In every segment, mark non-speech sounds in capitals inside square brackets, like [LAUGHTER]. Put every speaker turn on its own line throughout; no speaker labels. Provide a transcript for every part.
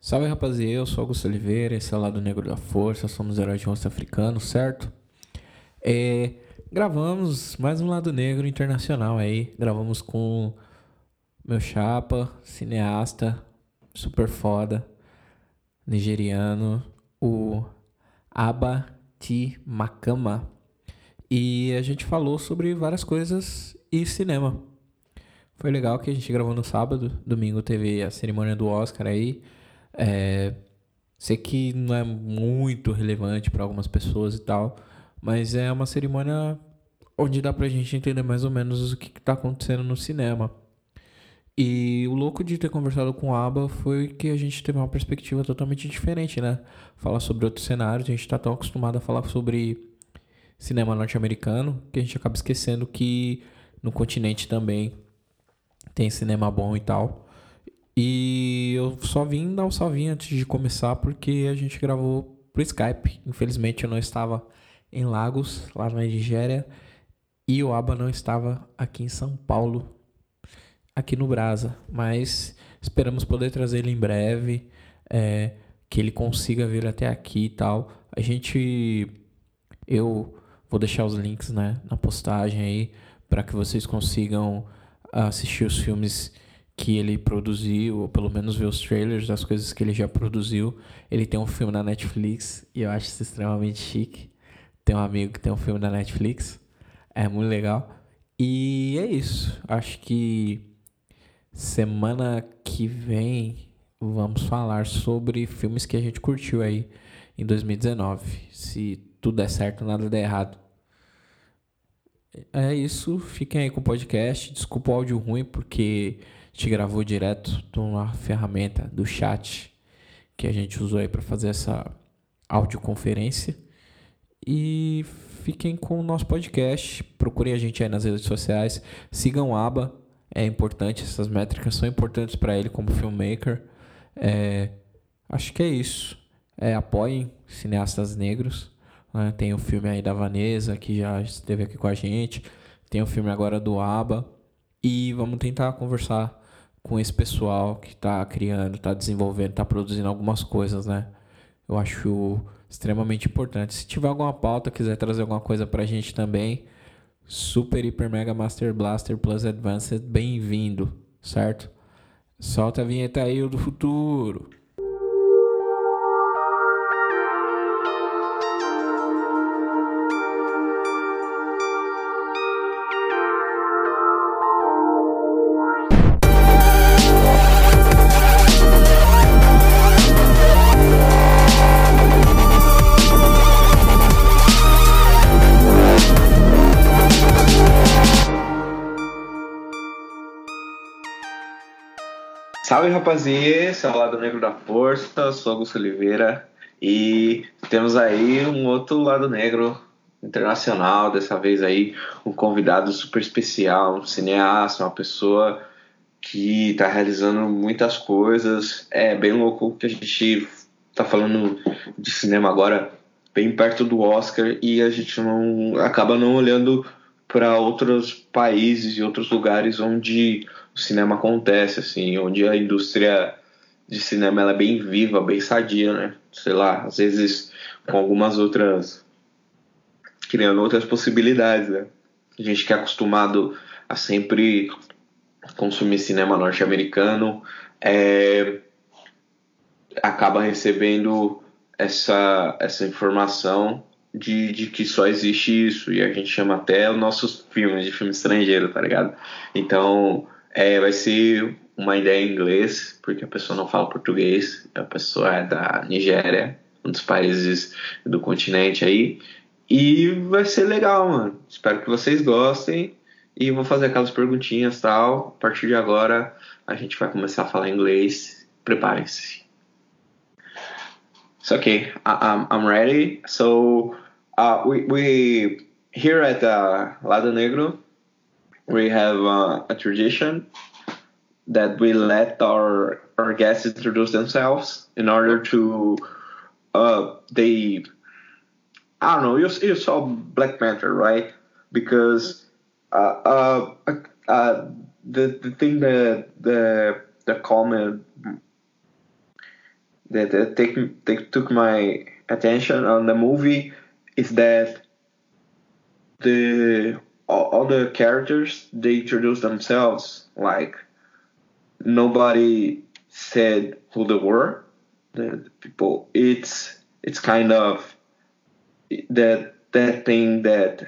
Salve rapaziada, eu sou Augusto Oliveira, esse é o Lado Negro da Força, somos heróis de rosto africano, certo? É, gravamos mais um Lado Negro internacional aí, gravamos com meu chapa, cineasta, super foda, nigeriano, o Abati Makama. E a gente falou sobre várias coisas e cinema. Foi legal que a gente gravou no sábado, domingo teve a cerimônia do Oscar aí. É, sei que não é muito relevante para algumas pessoas e tal, mas é uma cerimônia onde dá pra gente entender mais ou menos o que, que tá acontecendo no cinema. E o louco de ter conversado com o Aba foi que a gente teve uma perspectiva totalmente diferente, né? Falar sobre outros cenários, a gente tá tão acostumado a falar sobre cinema norte-americano que a gente acaba esquecendo que no continente também tem cinema bom e tal. E eu só vim dar um salvinho antes de começar porque a gente gravou pro Skype. Infelizmente eu não estava em Lagos, lá na Nigéria, e o Aba não estava aqui em São Paulo, aqui no Brasa. Mas esperamos poder trazer ele em breve, é, que ele consiga vir até aqui e tal. A gente. Eu vou deixar os links né, na postagem aí para que vocês consigam assistir os filmes que ele produziu, ou pelo menos ver os trailers das coisas que ele já produziu. Ele tem um filme na Netflix e eu acho isso extremamente chique. Tem um amigo que tem um filme na Netflix. É muito legal. E é isso. Acho que semana que vem vamos falar sobre filmes que a gente curtiu aí em 2019. Se tudo der certo, nada der errado. É isso. Fiquem aí com o podcast. Desculpa o áudio ruim, porque gente gravou direto de uma ferramenta do chat que a gente usou aí para fazer essa audioconferência. E fiquem com o nosso podcast. Procurem a gente aí nas redes sociais. Sigam o Aba. É importante, essas métricas são importantes para ele como filmmaker. É, acho que é isso. É, apoiem cineastas negros. Né? Tem o filme aí da Vanessa, que já esteve aqui com a gente. Tem o filme agora do Aba. E vamos tentar conversar com esse pessoal que está criando, está desenvolvendo, está produzindo algumas coisas, né? Eu acho extremamente importante. Se tiver alguma pauta, quiser trazer alguma coisa pra gente também, Super Hiper Mega Master Blaster Plus Advanced, bem-vindo, certo? Solta a vinheta aí do futuro.
Salve rapaziada, esse é o Lado Negro da Força, sou Augusto Oliveira e temos aí um outro lado negro internacional, dessa vez aí um convidado super especial, um cineasta, uma pessoa que está realizando muitas coisas. É bem louco que a gente está falando de cinema agora bem perto do Oscar e a gente não acaba não olhando para outros países e outros lugares onde o cinema acontece, assim, onde a indústria de cinema ela é bem viva, bem sadia, né? Sei lá, às vezes com algumas outras. criando outras possibilidades, né? A gente que é acostumado a sempre consumir cinema norte-americano é, acaba recebendo essa, essa informação de, de que só existe isso e a gente chama até os nossos filmes de filme estrangeiro, tá ligado? Então é, vai ser uma ideia em inglês, porque a pessoa não fala português, a pessoa é da Nigéria, um dos países do continente aí. E vai ser legal, mano. Espero que vocês gostem. E vou fazer aquelas perguntinhas tal. A partir de agora a gente vai começar a falar inglês. Preparem-se. So, okay, I'm, I'm ready. So, uh, we, we here at uh, Lado Negro, we have uh, a tradition that we let our our guests introduce themselves in order to uh they I don't know you, you saw Black Panther right? Because uh, uh, uh the the thing that the the common
that, that take, take took my attention on the movie is that the all, the characters they introduce themselves like nobody said who they were the, the people it's it's kind of that that thing that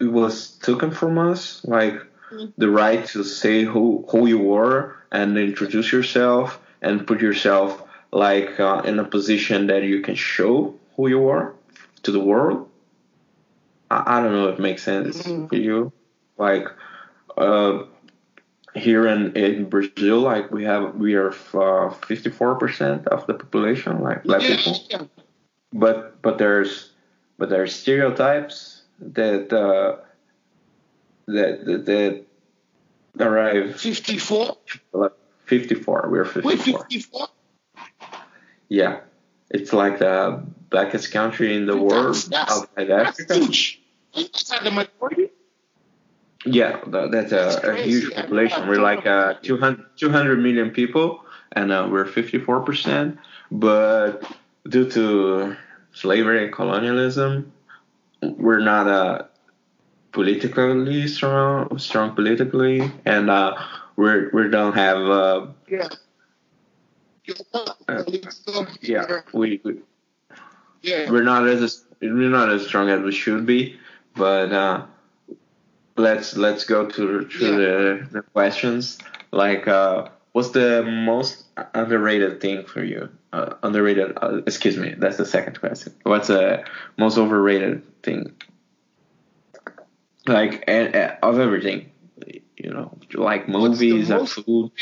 it was taken from us like mm-hmm. the right to say who who you were and introduce yourself and put yourself like uh, in a position that you can show who you are to the world I, I don't know if it makes sense mm-hmm. for you. Like uh, here in, in Brazil, like we have we are uh, fifty four percent of the population, like black yeah, people. Yeah. But but there's but there's stereotypes that uh, that that, that arrive.
Fifty four.
Fifty four. We're fifty four. Fifty four. Yeah, it's like the blackest country in the world that's, outside Africa. Huge. Is that the majority? Yeah, that's a, a huge population. We're like uh, 200, 200 million people, and uh, we're 54%. But due to slavery and colonialism, we're not uh, politically strong, strong politically, and uh, we're we don't have. Uh, yeah. Uh, yeah, we, we yeah. we're not as we're not as strong as we should be, but uh, let's let's go to, to yeah. the, the questions. Like, uh, what's the most underrated thing for you? Uh, underrated. Uh, excuse me. That's the second question. What's the most overrated thing? Like, and, of everything, you know, like movies and food.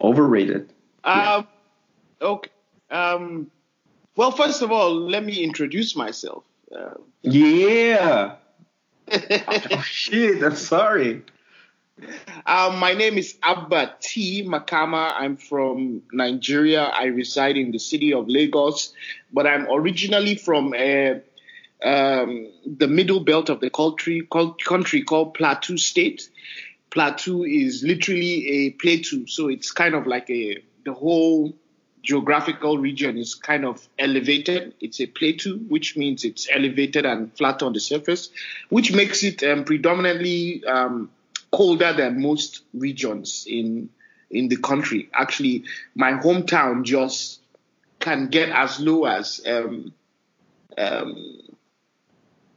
Overrated.
Um. Yeah. Okay. Um. Well, first of all, let me introduce myself.
Uh, yeah. [LAUGHS] oh, shit, I'm sorry.
Um, my name is Abba T. Makama. I'm from Nigeria. I reside in the city of Lagos, but I'm originally from uh, um, the middle belt of the country, country called Plateau State. Plateau is literally a plateau, so it's kind of like a the whole geographical region is kind of elevated. It's a plateau, which means it's elevated and flat on the surface, which makes it um, predominantly um, colder than most regions in in the country. Actually, my hometown just can get as low as um, um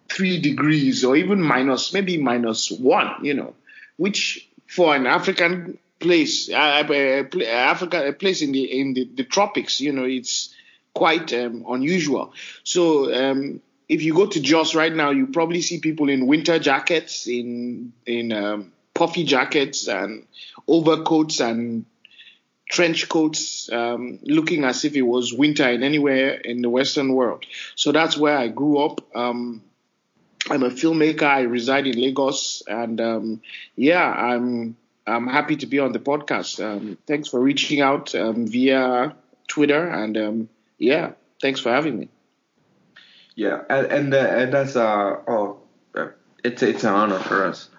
three degrees or even minus, maybe minus one. You know, which for an African place, uh, uh Africa, a place in the in the, the tropics. You know, it's quite um, unusual. So um, if you go to Jos right now, you probably see people in winter jackets, in in um, puffy jackets and overcoats and trench coats, um, looking as if it was winter in anywhere in the Western world. So that's where I grew up. Um, I'm a filmmaker. I reside in Lagos, and um, yeah, I'm I'm happy to be on the podcast. Um, thanks for reaching out um, via Twitter, and um, yeah, thanks for having me.
Yeah, and and, uh, and that's uh oh, uh, it's it's an honor for us.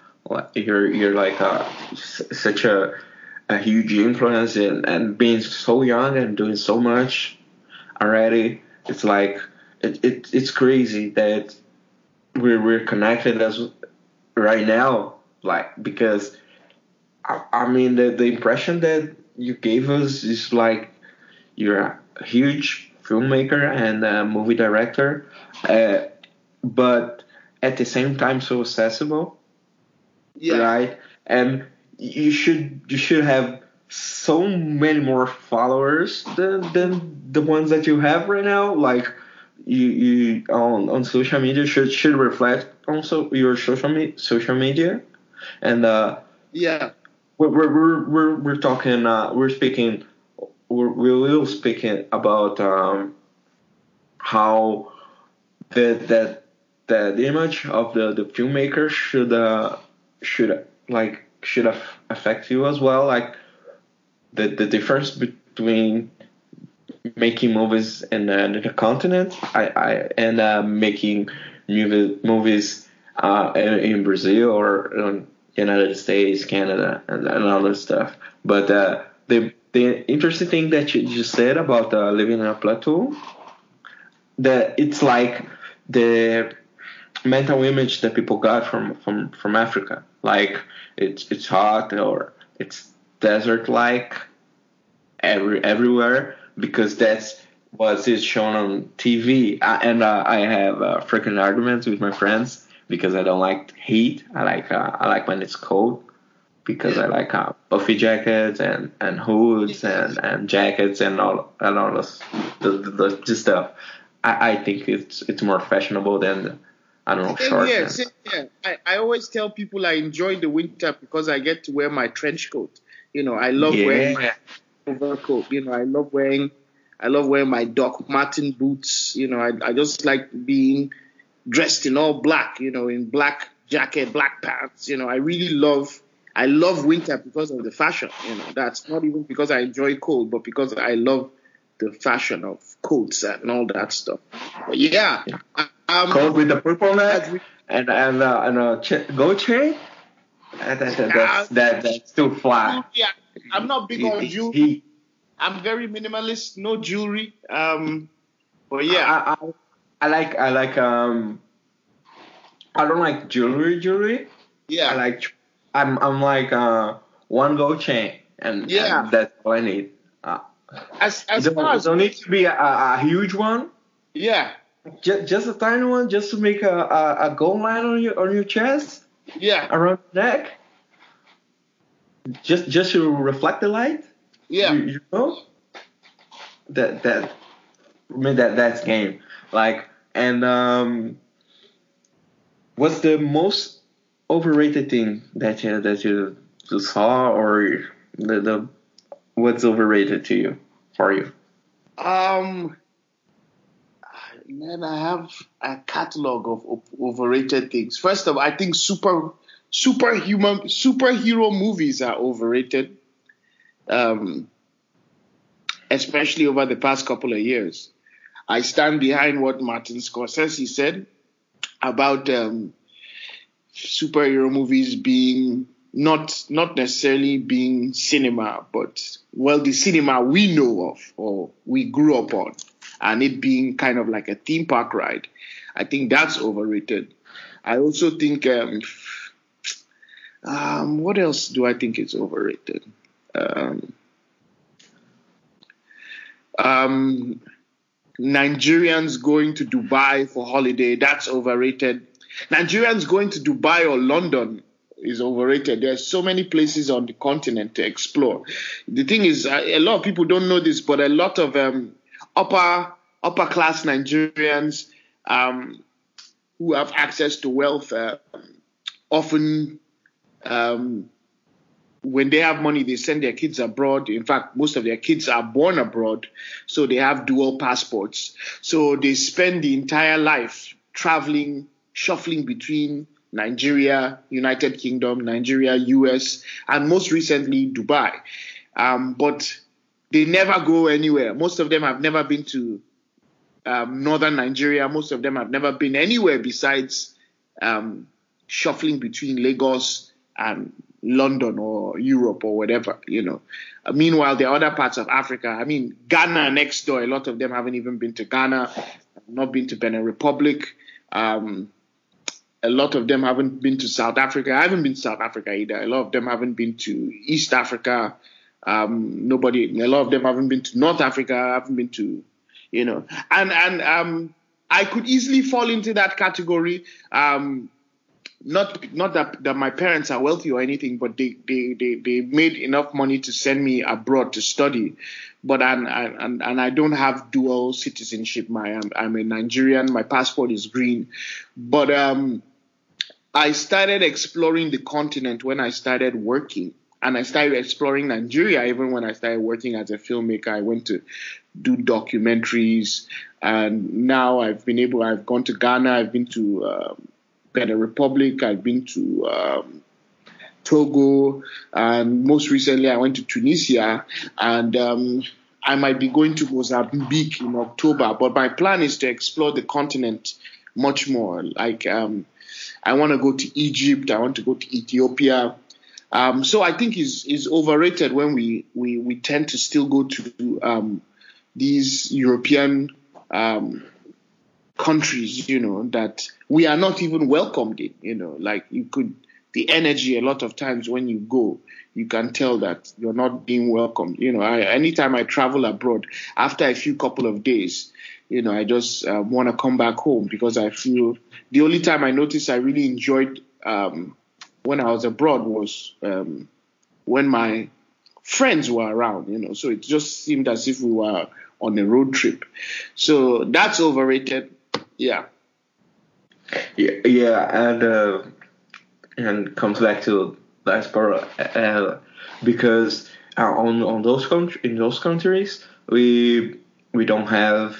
You're you're like uh, such a a huge influence and and being so young and doing so much already. It's like it, it it's crazy that we're we're connected as right now, like because I, I mean, the, the impression that you gave us is like you're a huge filmmaker and a movie director, uh, but at the same time so accessible, yeah. right? And you should you should have so many more followers than than the ones that you have right now. Like you you on on social media should should reflect also your social me, social media, and uh,
yeah
we're we're we're, we're talking uh, we're speaking we're, we will speaking about um, how the that that image of the the filmmaker should uh, should like should affect you as well like the the difference between making movies in, uh, in the continent I, I and uh, making movie, movies uh, in, in Brazil or United States, Canada, and, and other stuff. But uh, the the interesting thing that you just said about uh, living in a plateau, that it's like the mental image that people got from from from Africa, like it's it's hot or it's desert like every everywhere because that's what is shown on TV. Uh, and uh, I have uh, frequent arguments with my friends because I don't like heat. I like uh, I like when it's cold because I like uh, puffy jackets and, and hoods and, and jackets and all and all this the, the, the stuff. I, I think it's it's more fashionable than I don't know shorts.
Yeah, same, yeah. I, I always tell people I enjoy the winter because I get to wear my trench coat. You know, I love
Yeah.
wearing my overcoat. You know, I love wearing I love wearing my Doc Martin boots. You know, I I just like being dressed in all black. You know, in black jacket, black pants. You know, I really love I love winter because of the fashion. You know, that's not even because I enjoy cold, but because I love the fashion of coats and all that stuff. But yeah, um,
Cold with the purple neck and and uh, and a ch- gold chain. That, that, that, that's, that, that's too fly.
yeah, I'm not big on jewelry. I'm very minimalist, no jewelry. Um, but yeah,
I, I, I like I like um I don't like jewelry jewelry.
yeah,
I like I'm I'm like uh one gold chain and,
Yeah.
and that's all I need. Uh,
as as
don't,
far as
don't need to be a, a, huge one.
yeah,
Just, just a tiny one, just to make a, a, a gold line on your on your chest
yeah,
around the neck. Just just to reflect the light.
yeah.
You, you know that that I mean that that's game. Like and um, what's the most overrated thing that you that you, saw or the, the what's overrated to you for you?
Um, man, I have a catalog of overrated things. First of all, I think super superhuman superhero movies are overrated. Um, especially over the past couple of years. I stand behind what Martin Scorsese said about um, superhero movies being not not necessarily being cinema, but well, the cinema we know of or we grew up on, and it being kind of like a theme park ride. I think that's overrated. I also think um, um, what else do I think is overrated? Um, um, Nigerians going to Dubai for holiday, that's overrated. Nigerians going to Dubai or London is overrated. There's so many places on the continent to explore. The thing is, a lot of people don't know this, but a lot of um, upper upper class Nigerians um, who have access to wealth uh, often um, when they have money, they send their kids abroad. In fact, most of their kids are born abroad, so they have dual passports. So they spend the entire life traveling, shuffling between Nigeria, United Kingdom, Nigeria, US, and most recently Dubai. Um, but they never go anywhere. Most of them have never been to um, northern Nigeria. Most of them have never been anywhere besides um, shuffling between Lagos and London or Europe or whatever, you know. Uh, meanwhile, there are other parts of Africa. I mean, Ghana next door. A lot of them haven't even been to Ghana, not been to Benin Republic. Um, a lot of them haven't been to South Africa. I haven't been to South Africa either. A lot of them haven't been to East Africa. Um, nobody. A lot of them haven't been to North Africa. I Haven't been to, you know. And and um, I could easily fall into that category. Um, not not that, that my parents are wealthy or anything, but they, they, they, they made enough money to send me abroad to study. But and and and I don't have dual citizenship. My I'm, I'm a Nigerian. My passport is green, but um, I started exploring the continent when I started working, and I started exploring Nigeria even when I started working as a filmmaker. I went to do documentaries, and now I've been able. I've gone to Ghana. I've been to um, Benin Republic. I've been to um, Togo, and most recently I went to Tunisia, and um, I might be going to Mozambique in October. But my plan is to explore the continent much more. Like um, I want to go to Egypt. I want to go to Ethiopia. Um, so I think is is overrated when we, we we tend to still go to um, these European um, countries, you know, that we are not even welcomed in. You know, like you could the energy a lot of times when you go, you can tell that you're not being welcomed. You know, I, anytime I travel abroad, after a few couple of days, you know, I just uh, want to come back home because I feel the only time I noticed I really enjoyed um, when I was abroad was um, when my friends were around, you know. So it just seemed as if we were on a road trip. So that's overrated. Yeah.
Yeah, yeah and uh, and comes back to diaspora uh, because uh, on on those country in those countries we we don't have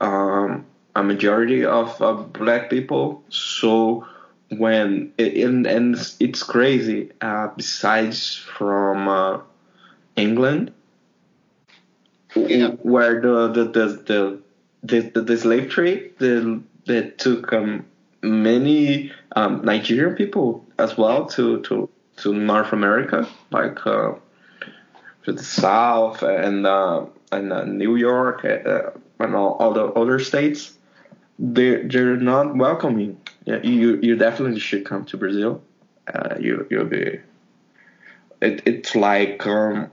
um, a majority of uh, black people, so when it, and, and it's crazy. Uh, besides from uh, England, yeah. where the the the the, the, the, the slave trade the, that took um, many um, Nigerian people as well to to to North America, like uh, to the South and uh, and uh, New York uh, and all, all the other states. They they're not welcoming yeah, you you definitely should come to Brazil. Uh, you you'll be. It, it's like um,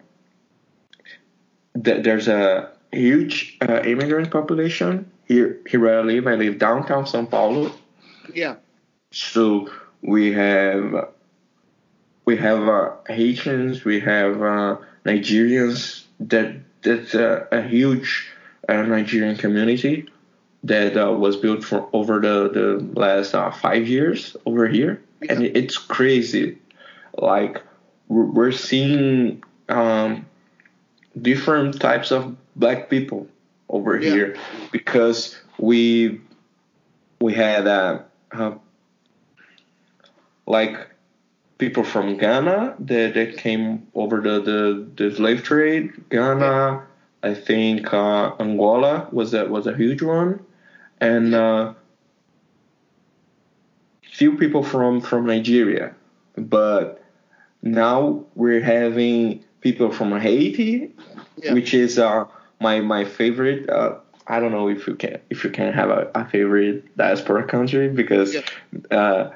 th- there's a huge uh, immigrant population here. Here where I live, I live downtown São Paulo.
Yeah.
So we have we have uh, Haitians, we have uh, Nigerians. That that's a, a huge uh, Nigerian community that uh, was built for over the the last uh, five years over here, yeah. and it's crazy. Like we're seeing um, different types of black people over yeah. here because we we had uh, uh, like people from Ghana that, that came over the, the, the slave trade. Ghana, I think uh, Angola was a was a huge one and uh, few people from from Nigeria, but now we're having people from Haiti, yeah. which is uh, my my favorite. Uh, I don't know if you can if you can have a, a favorite diaspora country because. Yeah. Uh,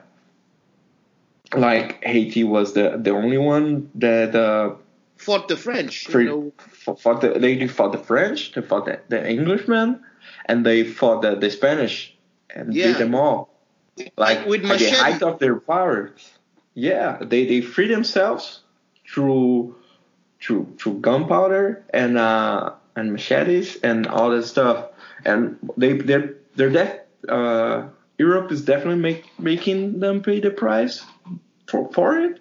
like Haiti was the the only one that uh,
fought the French. For, you
know? fought the, they fought the French, they fought the, the Englishmen, and they fought the, the Spanish and yeah. beat them all. Like with at the height of their power. Yeah, they, they free themselves through through through gunpowder and uh, and machetes and all that stuff. And they they're they're def- uh, Europe is definitely make, making them pay the price for for it.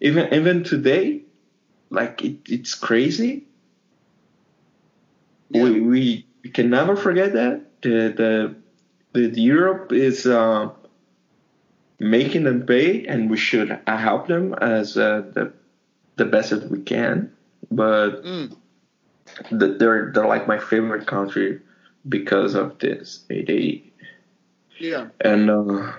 Even even today, like it, it's crazy. Yeah. We we we can never forget that the the, the Europe is uh, making them pay, and we should help them as uh, the the best that we can. But mm. The, they're they're like my favorite country because of this. They, they
yeah,
and uh,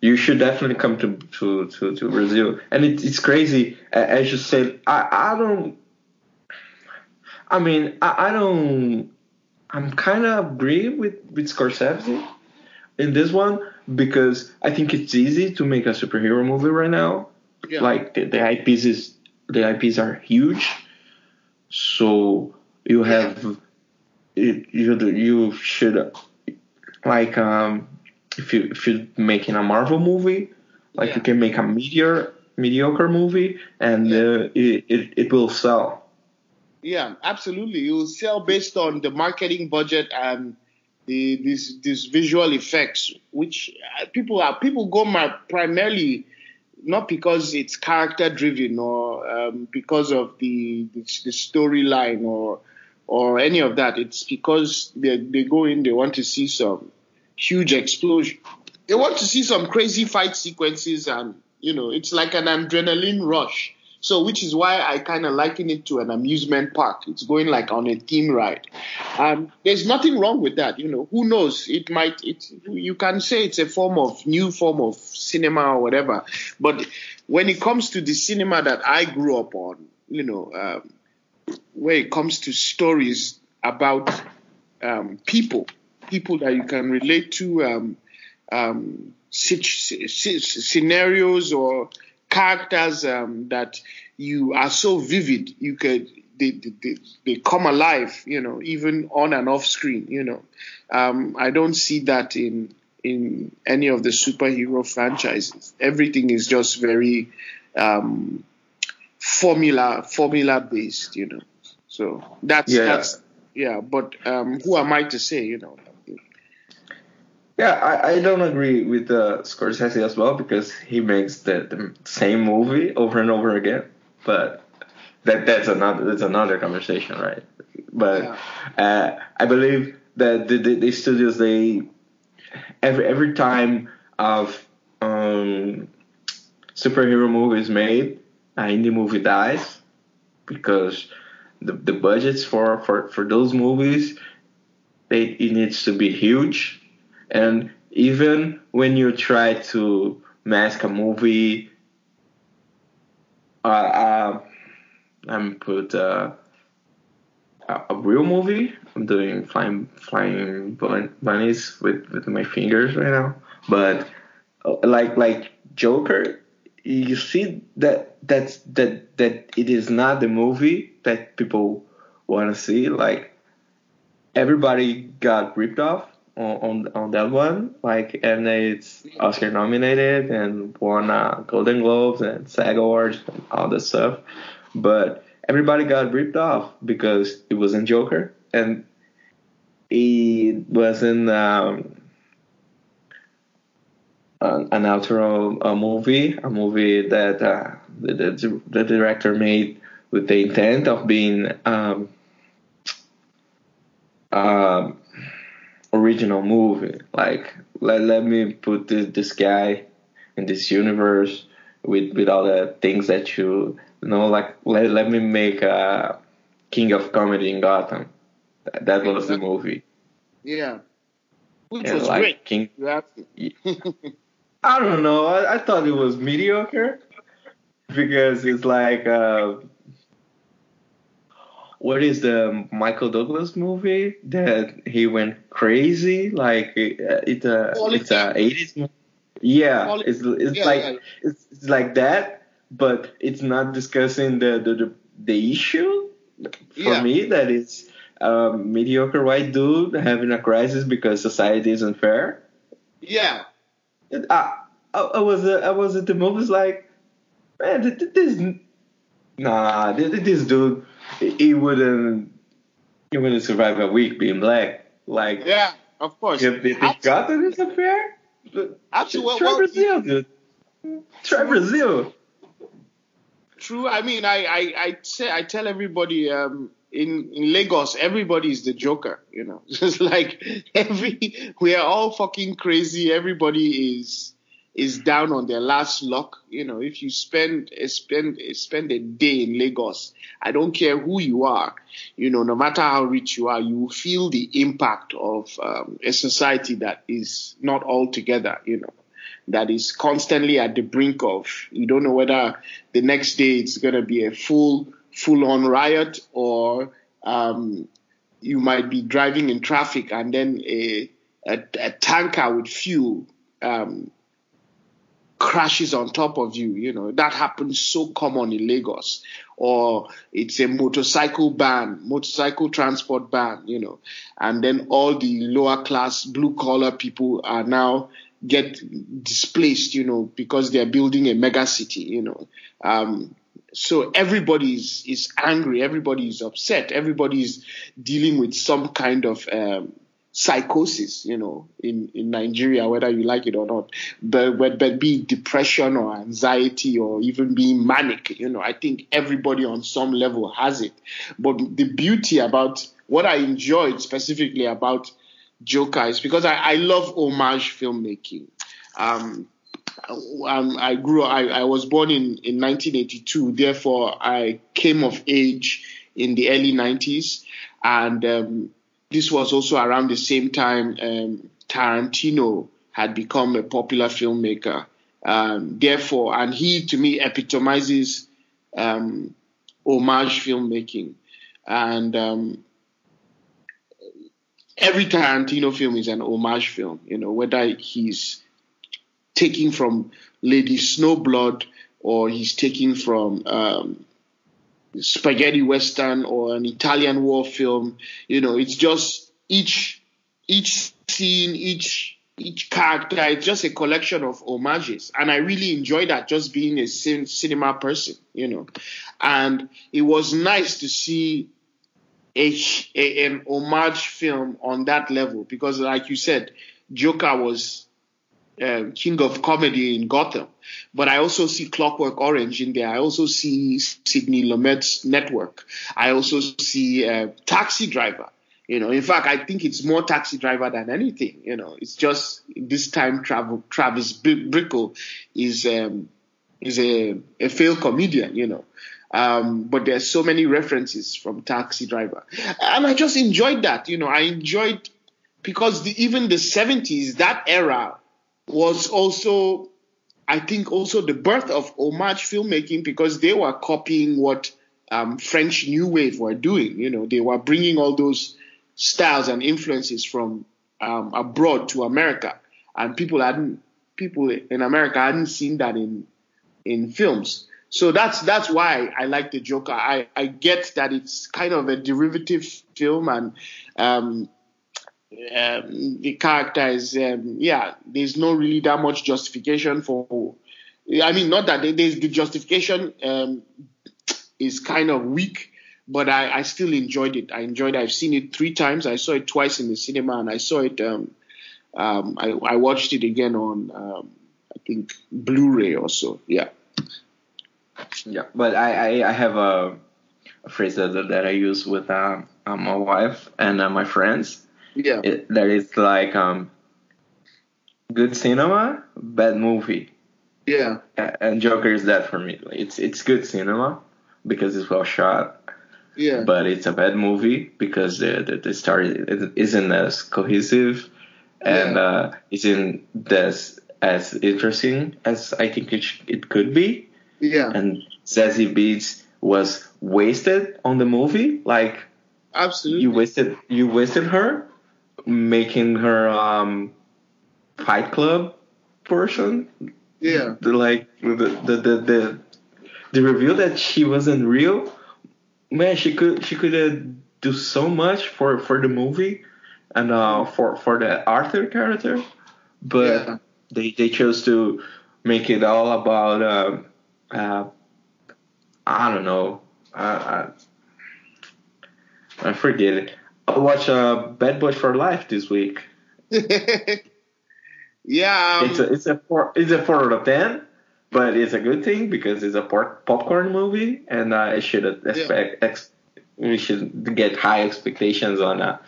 you should definitely come to to to, to Brazil. And it, it's crazy, as you said. I I don't I mean, I, I don't. I'm kind of agree with with Scorsese in this one because I think it's easy to make a superhero movie right now. Yeah. Like the, the IPs is the IPs are huge, so you have you you should like um if you if you're making a Marvel movie, like yeah. you can make a mediocre mediocre movie and yeah. uh, it, it it will sell
yeah, absolutely. You will sell based on the marketing budget and the these these visual effects, which uh, people are people go primarily not because it's character driven or um, because of the the, the storyline or or any of that. It's because they they go in, they want to see some huge explosion. They want to see some crazy fight sequences, and you know, it's like an adrenaline rush So, which is why I kind of liken it to an amusement park. It's going like on a theme ride. Um, there's nothing wrong with that. You know, who knows? It might, it, you can say it's a form of new form of cinema or whatever. But when it comes to the cinema that I grew up on, you know, um, where it comes to stories about um, people, people that you can relate to, um, um, scenarios or characters um, that you are so vivid, you could they, they, they come alive, you know, even on and off screen, you know. Um, I don't see that in in any of the superhero franchises. Everything is just very um, formula formula based, you know. So that's yeah. that's yeah. But um, who am I to say, you know?
Yeah, I, I don't agree with uh, Scorsese as well because he makes the, the same movie over and over again. But that that's another that's another conversation, right? But yeah. uh, I believe that the, the, the, studios they every every time of um, superhero movie is made, an indie movie dies because the, the budgets for, for, for those movies they, it needs to be huge and even when you try to mask a movie, uh, uh, I'm put uh, a, a real movie. I'm doing flying flying bunnies with, with my fingers right now. But uh, like like Joker, you see that that's that that it is not the movie that people want to see. Like everybody got ripped off on on that one. Like, and it's Oscar nominated and won uh, Golden Globes and SAG Awards and all this stuff. But everybody got ripped off because it wasn't Joker and it wasn't um, an, an outro a movie, a movie that uh, the, the, the director made with the intent of being um, um, original movie. Like let let me put this this guy in this universe with with all the things that you, you know. Like let let me make a King of Comedy in Gotham. That, that was the movie.
Yeah, which and was like great. King. [LAUGHS]
I don't know. I, I thought it was mediocre because it's like. Uh, what is the Michael Douglas movie that he went crazy? Like uh, it's a it's a eighties movie. Yeah, it's it's yeah, like yeah. It's, it's like that, but it's not discussing the the the, the issue for yeah. me that it's a mediocre white dude having a crisis because society isn't fair.
Yeah.
I, I, I was uh, I was at the movies like, man, this, this nah, this, this dude he wouldn't he wouldn't survive a week being black. Like
yeah, of course.
If, if he got to this affair,
actually,
try
well,
Brazil, dude. Brazil.
True. I mean, I I I say I tell everybody um, in in Lagos, everybody is the Joker. You know, [LAUGHS] just like [LAUGHS] every we are all fucking crazy. Everybody is is down on their last luck. You know, if you spend spend spend a day in Lagos, I don't care who you are. You know, no matter how rich you are, you feel the impact of um, a society that is not all together. You know, that is constantly at the brink of. You don't know whether the next day it's going to be a full full on riot or um, you might be driving in traffic and then a a, a tanker with fuel um, crashes on top of you. You know, that happens so common in Lagos. Or it's a motorcycle ban, motorcycle transport ban, you know, and then all the lower class blue collar people are now get displaced, you know, because they're building a mega city, you know. Um, so everybody is, is angry, everybody is upset, everybody is dealing with some kind of um, psychosis, you know, in, in Nigeria, whether you like it or not, but, but, be depression or anxiety or even being manic, you know, I think everybody on some level has it. But the beauty about what I enjoyed specifically about Joker is because I, I love homage filmmaking. Um, um, I grew. I, I was born in in 1982. Therefore, I came of age in the early 90s, and um, this was also around the same time um, Tarantino had become a popular filmmaker. Um, therefore, and he to me epitomizes um, homage filmmaking, and um, every Tarantino film is an homage film. You know, whether he's taking from Lady Snowblood or he's taking from um, spaghetti western or an Italian war film. You know, it's just each each scene, each each character. It's just a collection of homages, and I really enjoy that. Just being a cinema person, you know, and it was nice to see a, a, an homage film on that level because, like you said, Joker was uh, king of comedy in Gotham, but I also see Clockwork Orange in there. I also see Sidney Lumet's Network. I also see uh, Taxi Driver. You know, in fact, I think it's more Taxi Driver than anything. You know, it's just this time travel. Travis Bickle is um, is a, a failed comedian. You know, um, but there's so many references from Taxi Driver, and I just enjoyed that. You know, I enjoyed because the, even the 70s, that era was also, I think, also the birth of homage filmmaking because they were copying what um, French New Wave were doing. You know, they were bringing all those styles and influences from um, abroad to America, and people hadn't people in America hadn't seen that in in films. So that's that's why I like the Joker. I, I get that it's kind of a derivative film and um, um, the character is um, yeah. There's no really that much justification for. I mean, not that there's the justification um, is kind of weak, but I, I still enjoyed it. I enjoyed. it. I've seen it three times. I saw it twice in the cinema, and I saw it. Um, um, I, I watched it again on um, I think Blu-ray or so. Yeah.
Yeah, but I, I, I have a, a phrase that, that I use with uh, my wife and uh, my friends.
Yeah.
It, that is like um, good cinema, bad movie.
Yeah.
And Joker is that for me. It's it's good cinema because it's well shot.
Yeah.
But it's a bad movie because the the, the story isn't as cohesive and yeah. uh, isn't as as interesting as I think it sh- it could be.
Yeah.
And Zazie Beetz was wasted on the movie. Like
absolutely,
you wasted you wasted her, making her um, Fight Club person.
Yeah.
The, like the, the the the the reveal that she wasn't real. Man, she could she could uh, do so much for for the movie and uh, for for the Arthur character, but yeah. they they chose to make it all about. Uh, uh, I don't know. I, I, I forget it. I watched uh, Bad Boys for Life this week. [LAUGHS]
yeah,
um, it's a it's a four it's a four out of ten, but it's a good thing because it's a pop- popcorn movie, and uh, I should expect yeah. ex- we should get high expectations on a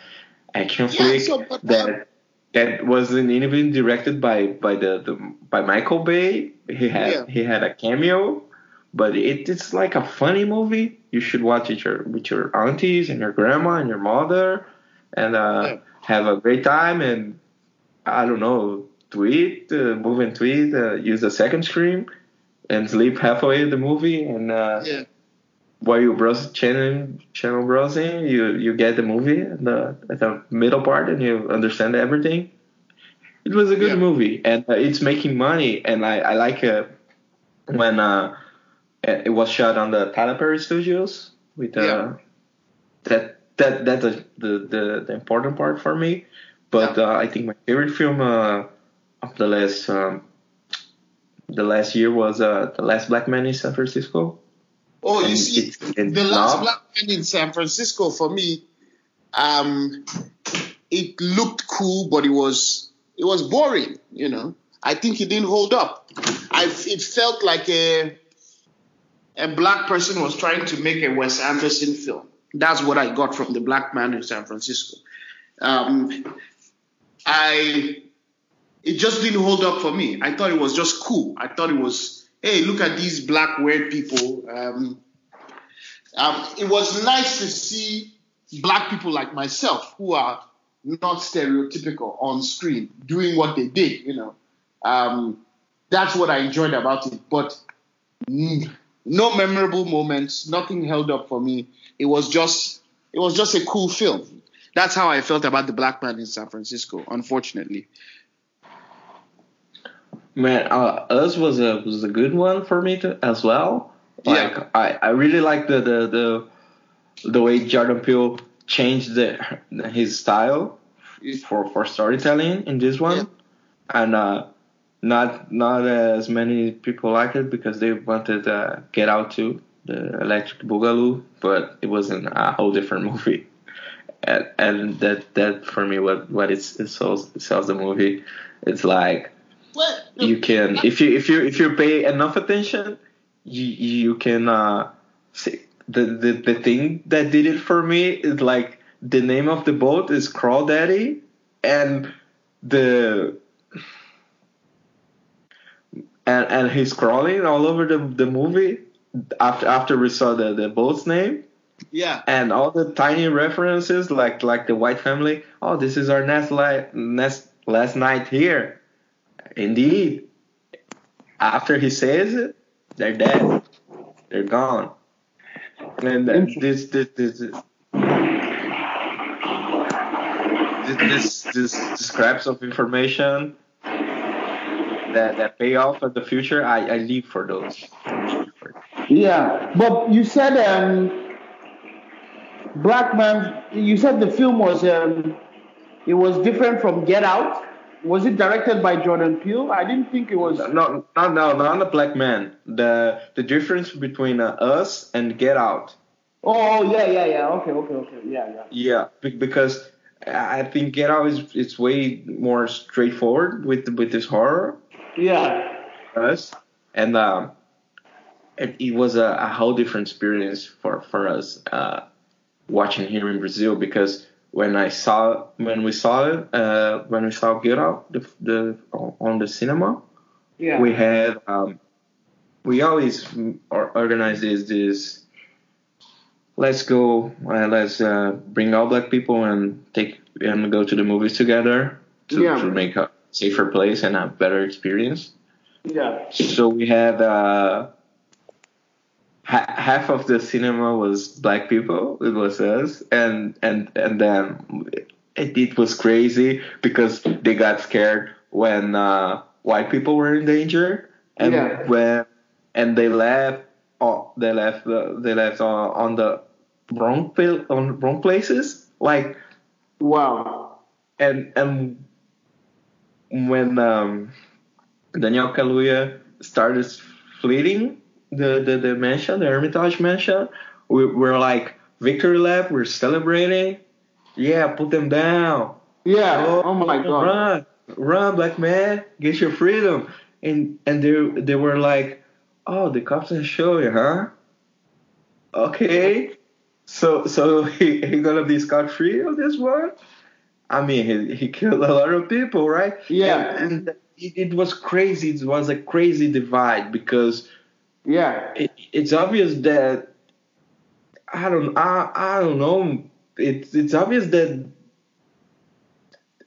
action yeah, flick so, that that wasn't even directed by by the, the by Michael Bay. He had yeah. he had a cameo, but it, it's like a funny movie. You should watch it your, with your aunties and your grandma and your mother, and uh, yeah. have a great time. And I don't know, tweet, uh, move and tweet, uh, use the second screen, and sleep halfway the movie. And uh,
yeah.
while you browse channel channel browsing, you you get the movie at the, at the middle part, and you understand everything. It was a good yeah. movie, and uh, it's making money, and I I like it when uh it was shot on the Perry Studios with uh, yeah. that that that's the, the the important part for me. But yeah. uh, I think my favorite film uh, of the last um, the last year was uh, the Last Black Man in San Francisco.
Oh, and you see, the Last Black Man in San Francisco for me, um, it looked cool, but it was it was boring. You know, I think it didn't hold up. I it felt like a a black person was trying to make a Wes Anderson film. That's what I got from the black man in San Francisco. Um, I it just didn't hold up for me. I thought it was just cool. I thought it was, hey, look at these black weird people. Um, um, it was nice to see black people like myself who are not stereotypical on screen doing what they did. You know, um, that's what I enjoyed about it. But mm, no memorable moments, nothing held up for me. It was just, it was just a cool film. That's how I felt about the Black Man in San Francisco. Unfortunately.
Man, uh, Us was a was a good one for me to, as well. Like
Yeah.
I, I really like the, the the the way Jordan Peele changed the his style for for storytelling in this one,
Yeah.
and uh, not not as many people like it because they wanted uh, Get Out too, the Electric Boogaloo, but it wasn't a whole different [LAUGHS] movie. And, and that that for me what what it's, it sells it sells the movie. It's like
Well,
you can if you if you if you pay enough attention you you can uh see the, the the thing that did it for me is like the name of the boat is crawdaddy and the and and he's crawling all over the the movie after after we saw the the boat's name.
Yeah.
and all the tiny references like like the white family oh this is our nest nest last night here. Indeed. After he says it they're dead. They're gone. And this this this this, this, this scraps of information that that pay off in the future i i live for those
Yeah, but you said um, Black Man. You said the film was um, it was different from Get Out. Was it directed by Jordan Peele? I didn't think it was.
No, no, no, not the black man. The the difference between uh, us and Get Out.
Oh yeah, yeah, yeah. Okay, okay, okay. Yeah, yeah.
Yeah, because I think Get Out is it's way more straightforward with with this horror.
Yeah.
Us and um, it, it was a, a whole different experience for for us uh, watching here in Brazil because when I saw when we saw it uh, when we saw Get Out the, the on the cinema.
Yeah.
we had um, we always organize this this let's go uh, let's uh, bring all black people and take and go to the movies together to,
Yeah.
to make a safer place and a better experience
yeah.
so we had uh, ha- half of the cinema was black people it was us and and and then it, it was crazy because they got scared when uh, white people were in danger and
Yeah.
when and they left oh, they left uh, they left uh, on the wrong pil- on wrong places like
Wow.
and and when um, Daniel Kaluuya started fleeing the, the, the mansion, the Armitage mansion, we we're like victory lap, we're celebrating. Yeah, put them down.
Yeah. Oh, my God.
Run, run, black man, get your freedom. And and they they were like, oh, the cops didn't show you, huh? Okay. So so [LAUGHS] he, he gonna be scot free on this one? I mean, he, he killed a lot of people, right?
Yeah.
And, and it, it was crazy. It was a crazy divide because
Yeah.
it, it's obvious that I don't I, I don't know. It's it's obvious that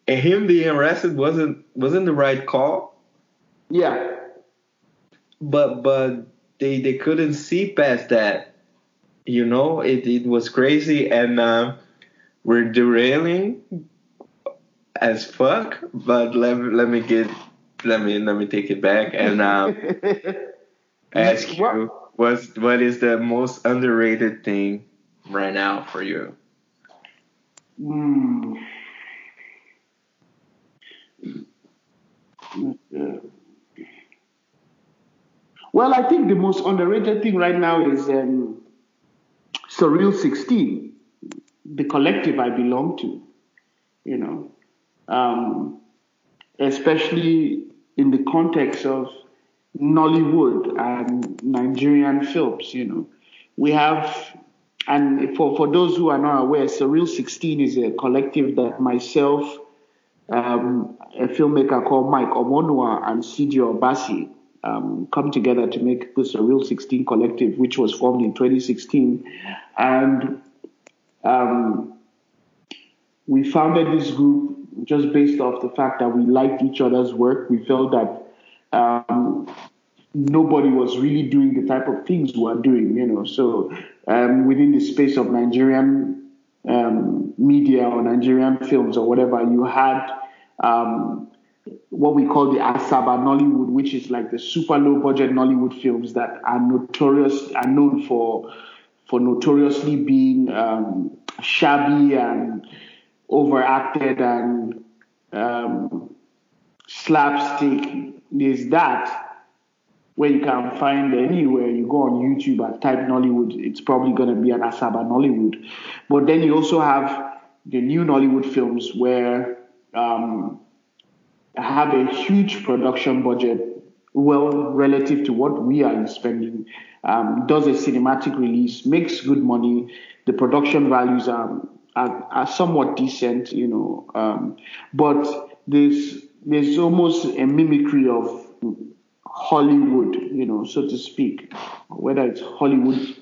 him being arrested wasn't wasn't the right call,
Yeah.
but but they they couldn't see past that. You know, it it was crazy, and uh, we're derailing as fuck. But let me let me get let me let me take it back and um, [LAUGHS] ask
What-
you what's what is the most underrated thing right now for you?
Hmm. Well, I think the most underrated thing right now is um, Surreal 16, the collective I belong to, you know, um, especially in the context of Nollywood and Nigerian films, you know. We have, and for, for those who are not aware, Surreal 16 is a collective that myself, um, a filmmaker called Mike Omonua and CJ Obasi um, come together to make this Surreal 16 collective, which was formed in 2016. And um, we founded this group just based off the fact that we liked each other's work. We felt that um, nobody was really doing the type of things we are doing, you know. So um, within the space of Nigerian um, media or Nigerian films or whatever, you had um, what we call the Asaba Nollywood, which is like the super low budget Nollywood films that are notorious, are known for for notoriously being um, shabby and overacted and um, slapstick. There's that where you can find anywhere you go on YouTube and type Nollywood, it's probably going to be an Asaba Nollywood. But then you also have the new Nollywood films where um, have a huge production budget, well, relative to what we are spending, um, does a cinematic release, makes good money. The production values are are, are somewhat decent, you know, um, but there's there's almost a mimicry of Hollywood, you know, so to speak, whether it's Hollywood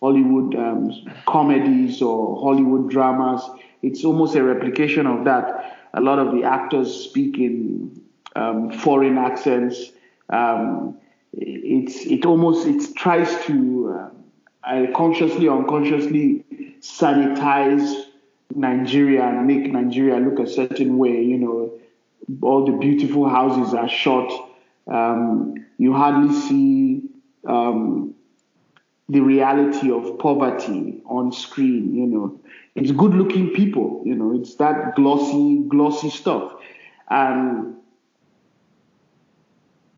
Hollywood um, comedies or Hollywood dramas. It's almost a replication of that a lot of the actors speak in um, foreign accents. Um, it's it almost it tries to uh, consciously unconsciously sanitize Nigeria and make Nigeria look a certain way. You know, all the beautiful houses are shot. Um, you hardly see um, the reality of poverty on screen. You know, it's good looking people, you know, it's that glossy, glossy stuff. And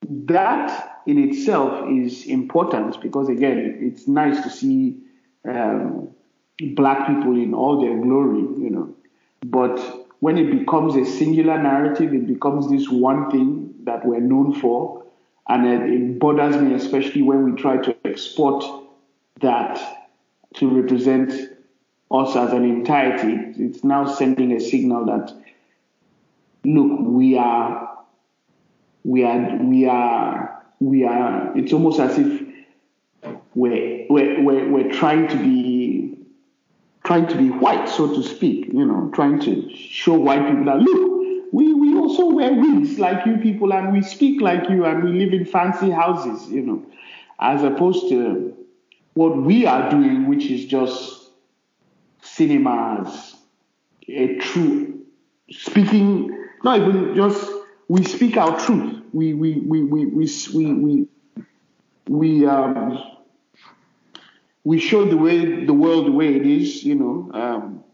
that in itself is important because, again, it's nice to see um, black people in all their glory, you know. But when it becomes a singular narrative, it becomes this one thing that we're known for. And it, it bothers me, especially when we try to export that to represent us as an entirety, it's now sending a signal that look, we are, we are, we are, we are. It's almost as if we're we're we're, we're trying to be trying to be white, so to speak. You know, trying to show white people that look, we we also wear wigs like you people, and we speak like you, and we live in fancy houses. You know, as opposed to what we are doing, which is just cinemas, a true speaking, not even just we speak our truth. We we we we we we we, we um we show the way the world the way it is. You know, um,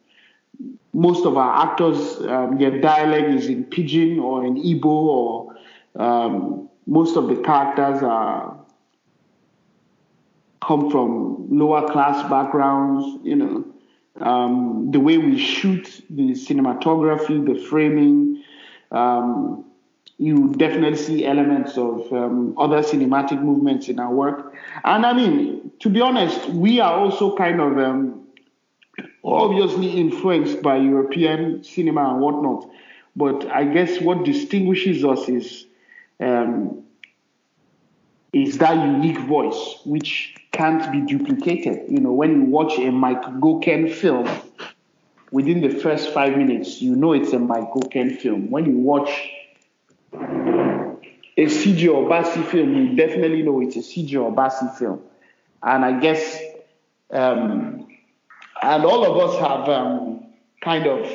most of our actors um, their dialect is in pidgin or in Igbo or um, most of the characters are come from lower class backgrounds. You know, um, the way we shoot, the cinematography, the framing. Um, you definitely see elements of um, other cinematic movements in our work. And I mean, to be honest, we are also kind of um, obviously influenced by European cinema and whatnot. But I guess what distinguishes us is um, is that unique voice, which can't be duplicated. You know, when you watch a Mike Goken film, within the first five minutes, you know it's a Mike Goken film. When you watch a CJ Obasi film, you definitely know it's a CJ Obasi film. And I guess, um, and all of us have um, kind of,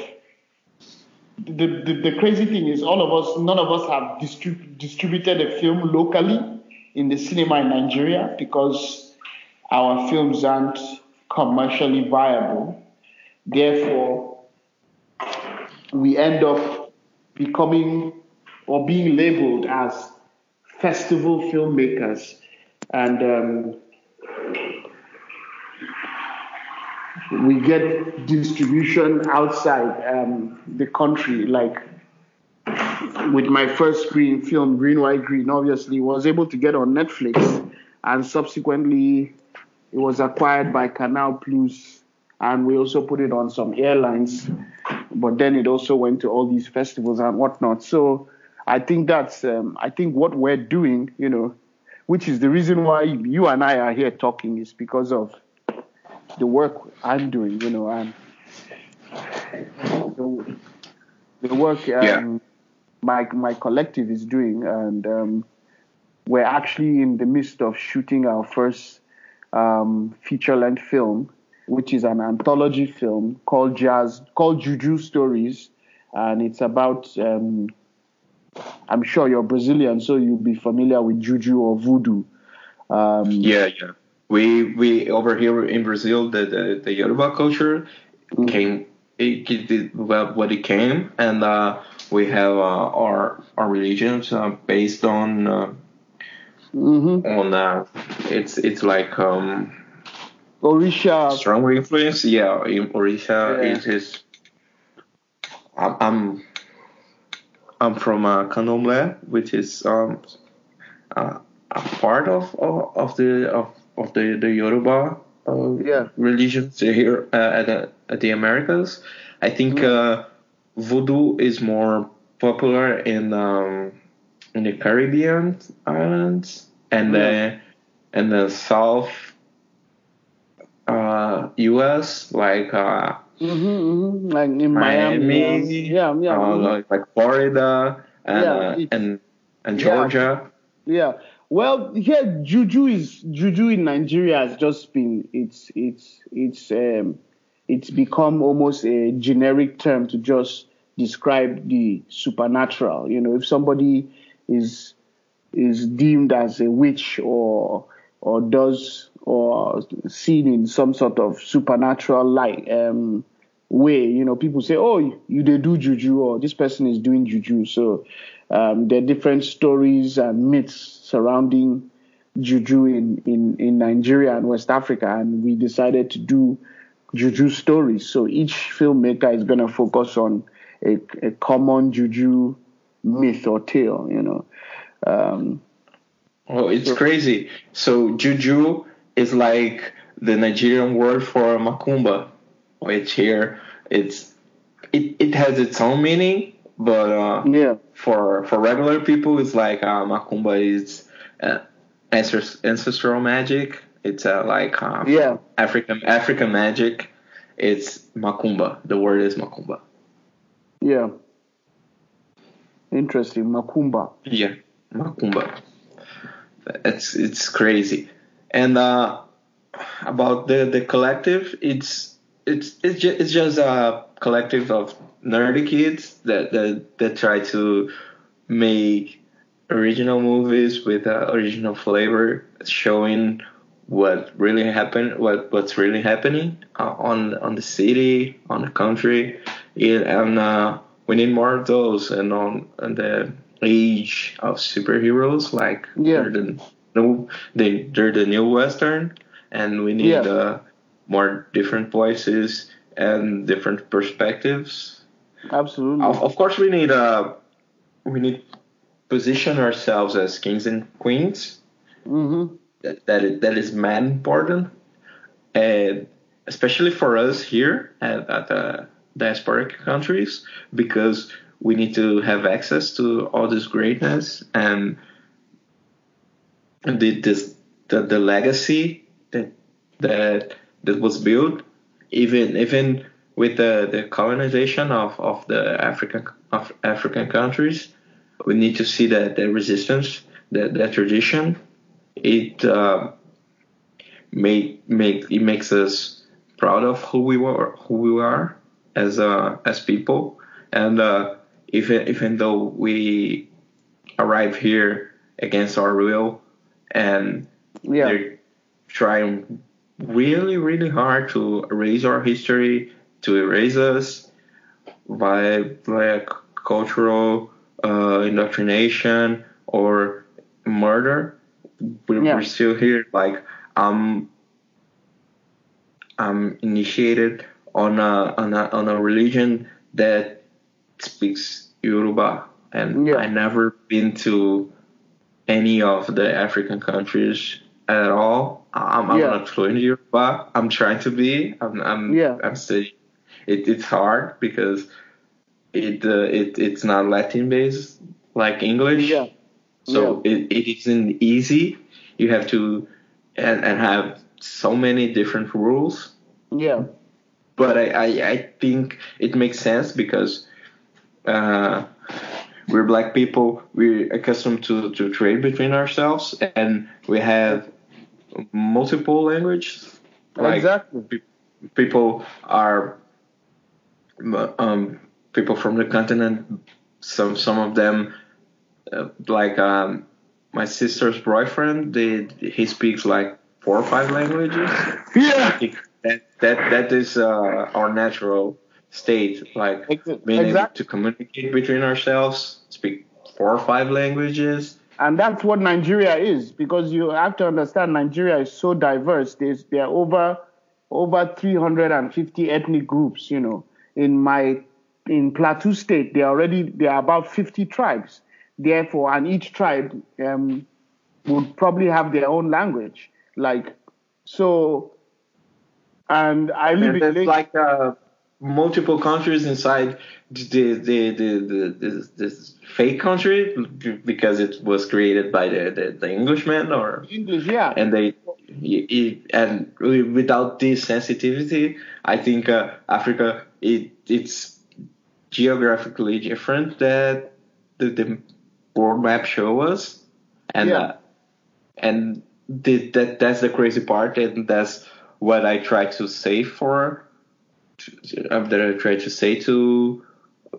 the, the, the, crazy thing is, all of us, none of us have distrib- distributed a film locally in the cinema in Nigeria because our films aren't commercially viable. Therefore, we end up becoming or being labeled as festival filmmakers. And um, we get distribution outside um, the country, like with my first screen film, Green White Green, obviously was able to get on Netflix and subsequently it was acquired by Canal Plus, and we also put it on some airlines. but then it also went to all these festivals and whatnot. So I think that's um, I think what we're doing, you know, which is the reason why you and I are here talking, is because of the work I'm doing. You know, and the, the work um, yeah. my my collective is doing, and um, we're actually in the midst of shooting our first um, feature length film which is an anthology film called Jazz, called Juju Stories, and it's about. Um, I'm sure you're Brazilian, so you'll be familiar with Juju or Voodoo.
Um, yeah, yeah. We we over here in Brazil, the the, the Yoruba culture mm-hmm. came. It, it well what it came, and uh, we have uh, our our religions uh, based on uh, mm-hmm. on uh, it's it's like um,
Orisha.
Strong influence, yeah. In Orisha yeah. is. I'm I'm, I'm from uh, which is um uh, a part of, of, of the of, of the the Yoruba uh, yeah. religions here uh, at the at the Americas. I think mm. uh, voodoo is more popular in um, in the Caribbean islands and mm. the and the South uh, U.S. like uh,
mm-hmm, mm-hmm. like in Miami, Miami yeah, yeah, uh,
like, like, Florida and yeah, uh, and and Georgia.
Yeah. yeah. Well, here juju is juju in Nigeria has just been it's it's it's um it's become almost a generic term to just describe the supernatural. You know, if somebody is is deemed as a witch or or does or seen in some sort of supernatural light um, way. You know, people say, "Oh, you they do juju," or this person is doing juju. So um, there are different stories and myths surrounding juju in, in in Nigeria and West Africa, and we decided to do juju stories. So each filmmaker is going to focus on a, a common juju myth or tale. You know. Um,
Oh, it's so, crazy. So juju is like the Nigerian word for macumba, which here it's it, it has its own meaning, but uh,
yeah,
for for regular people, it's like uh, macumba is uh, ancestral magic. It's uh, like um,
yeah
African African magic. It's macumba. The word is macumba.
Yeah. Interesting, macumba.
Yeah, macumba. It's it's crazy, and uh, about the the collective, it's it's it's just, it's just a collective of nerdy kids that that that try to make original movies with uh, original flavor, showing what really happened, what what's really happening uh, on on the city, on the country, yeah, and uh, we need more of those. And on, on the age of superheroes. Like yeah. they're the new they they're the new western, and we need yeah. Uh, more different voices and different perspectives.
Absolutely.
Of, of course, we need uh we need position ourselves as kings and queens.
Mm-hmm.
That that is, that is man important, and especially for us here at, at the diasporic countries because we need to have access to all this greatness and the this the, the legacy that that that was built even even with the, the colonization of, of the African of African countries we need to see that the resistance that that tradition it uh, make make it makes us proud of who we were who we are as uh, as people and uh, even even though we arrive here against our will and yeah. they're trying really really hard to erase our history to erase us by like cultural uh, indoctrination or murder we're, yeah. we're still here like i'm i'm initiated on a on a, on a religion that speaks Yoruba, and yeah. I never been to any of the African countries at all. I'm, I'm yeah. not fluent in Yoruba. I'm trying to be. I'm I'm, yeah. I'm studying it, it's hard because it uh, it it's not Latin based like English.
Yeah.
So
Yeah.
it, it isn't easy. You have to and, and have so many different rules.
Yeah.
But I, I, I think it makes sense because uh, we're black people. We're accustomed to, to trade between ourselves, and we have multiple languages. Like
exactly.
pe- people are um, people from the continent. Some some of them, uh, like um, my sister's boyfriend, they, he speaks like four or five languages. [LAUGHS]
Yeah.
that that that is uh, our natural state, like being able to communicate between ourselves, speak four or five languages.
And that's what Nigeria is, because you have to understand Nigeria is so diverse. There's there are over over 350 ethnic groups. You know, in my in Plateau State, there are already there are about 50 tribes. Therefore, and each tribe um, would probably have their own language. Like so, and I live
And
in Lagos.
like uh, multiple countries inside the the the, the, the this fake country because it was created by the, the, the Englishman or
English, yeah.
and they and without this sensitivity, I think uh, Africa it it's geographically different that the, the world map show us, and
Yeah.
uh, and the, that that's the crazy part, and that's what I try to say for that I try to say to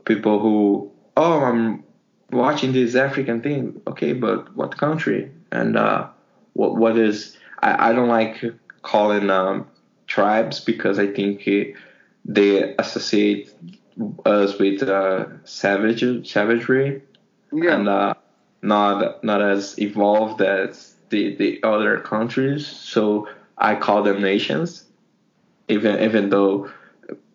people who oh I'm watching this African thing okay but what country and uh, what what is I, I don't like calling um, tribes because I think uh, they associate us with uh, savage savagery
yeah.
and uh, not not as evolved as the, the other countries. So I call them nations, even even though,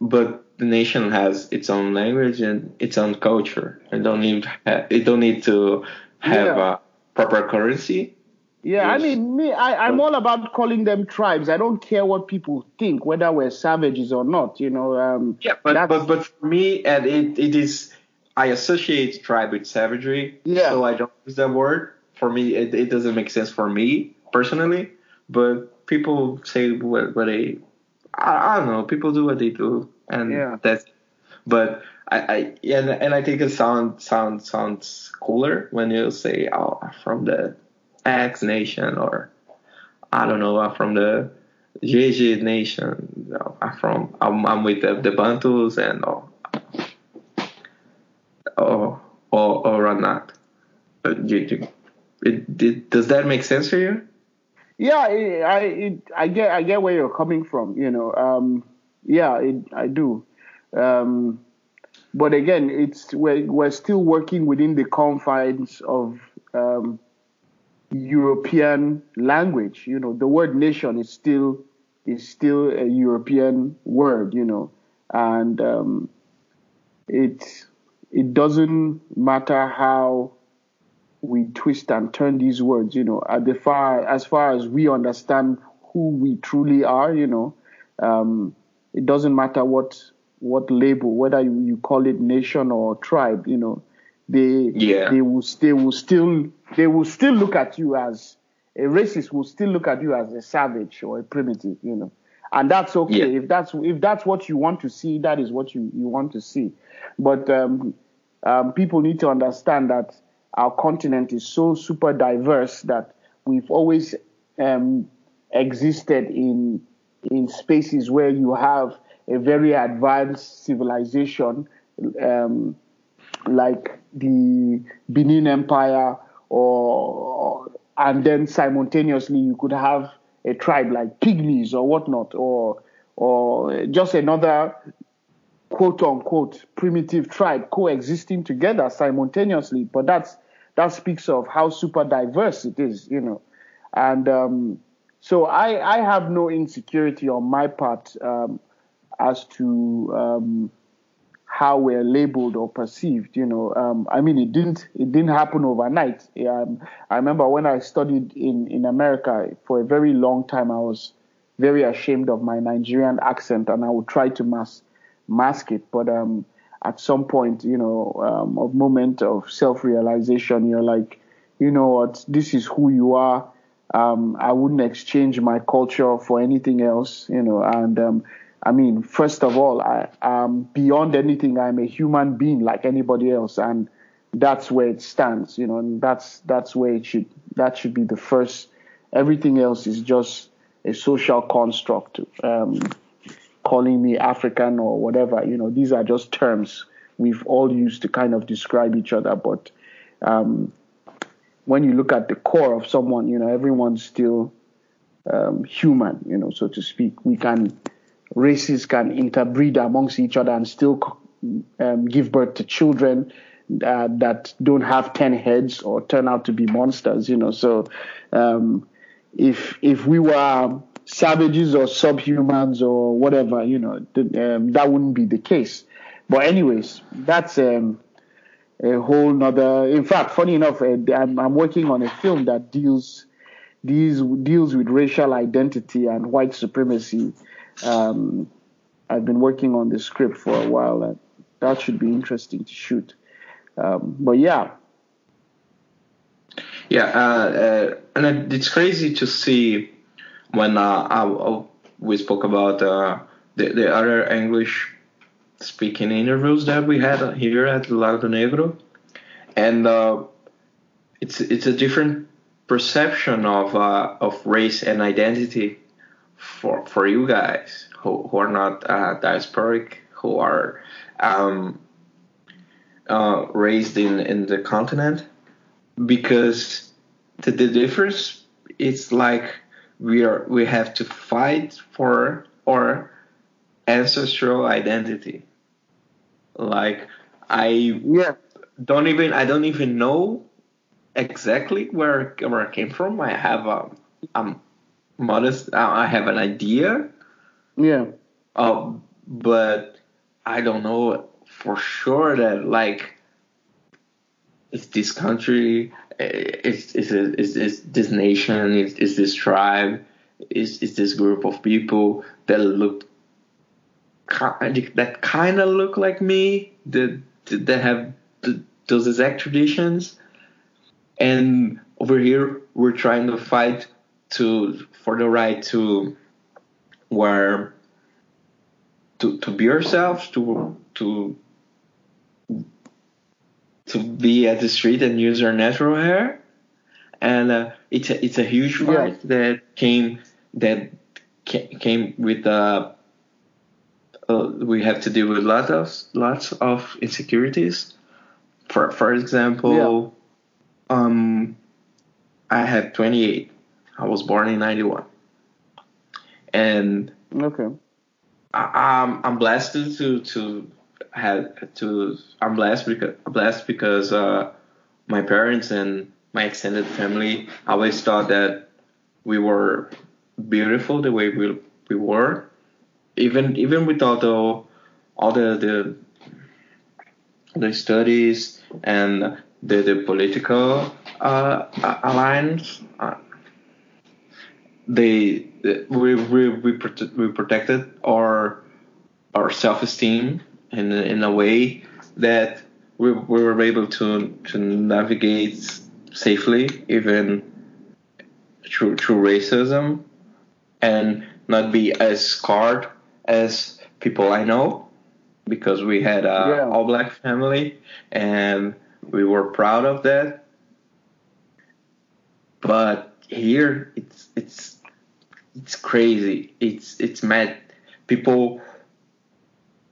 but the nation has its own language and its own culture. It don't need it don't need to have
Yeah.
a proper currency.
Yeah, I mean, me, I, I'm all about calling them tribes. I don't care what people think, whether we're savages or not. You know, um,
Yeah, but but but for me, and it, it is I associate tribe with savagery.
Yeah.
So I don't use that word. For me, it, it doesn't make sense for me personally. But people say what, what they, I, I don't know. People do what they do, and
Yeah.
that's. But I, I and and I think it sound sound sounds cooler when you say, "Oh, I'm from the X nation," or I don't know, I'm from the JJ nation. No, I'm from I'm, I'm with the, the Bantus and oh, or or or not. Uh, you, you, it, it, does that make sense for you?
Yeah, I, I, it, I get, I get where you're coming from. You know, um, yeah, it, I do. Um, but again, it's we're we're still working within the confines of um, European language. You know, the word nation is still is still a European word. You know, and um, it it doesn't matter how we twist and turn these words. You know, at the far as far as we understand who we truly are. You know, um, it doesn't matter what what label, whether you, you call it nation or tribe. You know, they
Yeah.
they will they will still they will still look at you as a racist will still look at you as a savage or a primitive. You know, and that's okay
Yeah.
if that's if that's what you want to see. That is what you you want to see, but um, um, people need to understand that our continent is so super diverse that we've always um, existed in in spaces where you have a very advanced civilization, um, like the Benin Empire, or and then simultaneously you could have a tribe like pygmies or whatnot, or or just another quote unquote primitive tribe coexisting together simultaneously. But that's that speaks of how super diverse it is, you know. And um, so I, I have no insecurity on my part um, as to um, how we're labeled or perceived. You know, um, I mean, it didn't it didn't happen overnight. Um, I remember when I studied in in America for a very long time, I was very ashamed of my Nigerian accent, and I would try to mas mask it. But um, at some point, you know, um, a moment of self-realization, you're like, you know what, this is who you are. Um, I wouldn't exchange my culture for anything else, you know. And um, I mean, first of all, I, beyond anything. I'm a human being like anybody else, and that's where it stands, you know. And that's that's where it should that should be the first. Everything else is just a social construct. Um, calling me African or whatever, you know, these are just terms we've all used to kind of describe each other. But um, when you look at the core of someone, you know, everyone's still um, human, you know, so to speak. We can races can interbreed amongst each other and still um, give birth to children uh, that don't have ten heads or turn out to be monsters, you know. So um, if if we were savages or subhumans or whatever, you know, um, that wouldn't be the case. But anyways, that's um, a whole nother. In fact, funny enough, uh, I'm, I'm, working on a film that deals deals deals with racial identity and white supremacy. Um, I've been working on the script for a while, and that should be interesting to shoot. Um, but yeah.
Yeah, uh, uh, and it's crazy to see when uh, I, we spoke about uh, the, the other English speaking interviews that we had here at Lago Negro, and uh, it's it's a different perception of uh, of race and identity for for you guys who, who are not uh, diasporic, who are um, uh, raised in in the continent, because the, the difference it's like we are we have to fight for our ancestral identity. Like I
yeah.
don't even I don't even know exactly where where I came from. I have a I'm modest. I have an idea.
Yeah.
Uh, but I don't know for sure that like is this country is is is, is this nation is, is this tribe is is this group of people that look that kind of look like me that that have those exact traditions? And over here we're trying to fight to for the right to where to to be ourselves to to to be at the street and use our natural hair, and uh, it's a, it's a huge fight yeah. that came that came with uh, uh, we have to deal with lots of lots of insecurities. For for example, yeah. um, I have 28. I was born in 91, and
okay,
I, I'm I'm blessed to to had to I'm blessed because blessed because uh, my parents and my extended family always thought that we were beautiful the way we we were, even even without all all the the the studies and the the political uh, alliance. Uh, they, we we we, prote- we protected our our self esteem in in a way that we, we were able to to navigate safely even through through racism and not be as scarred as people I know because we had a yeah. all black family and we were proud of that. But here it's it's it's crazy. It's it's mad. People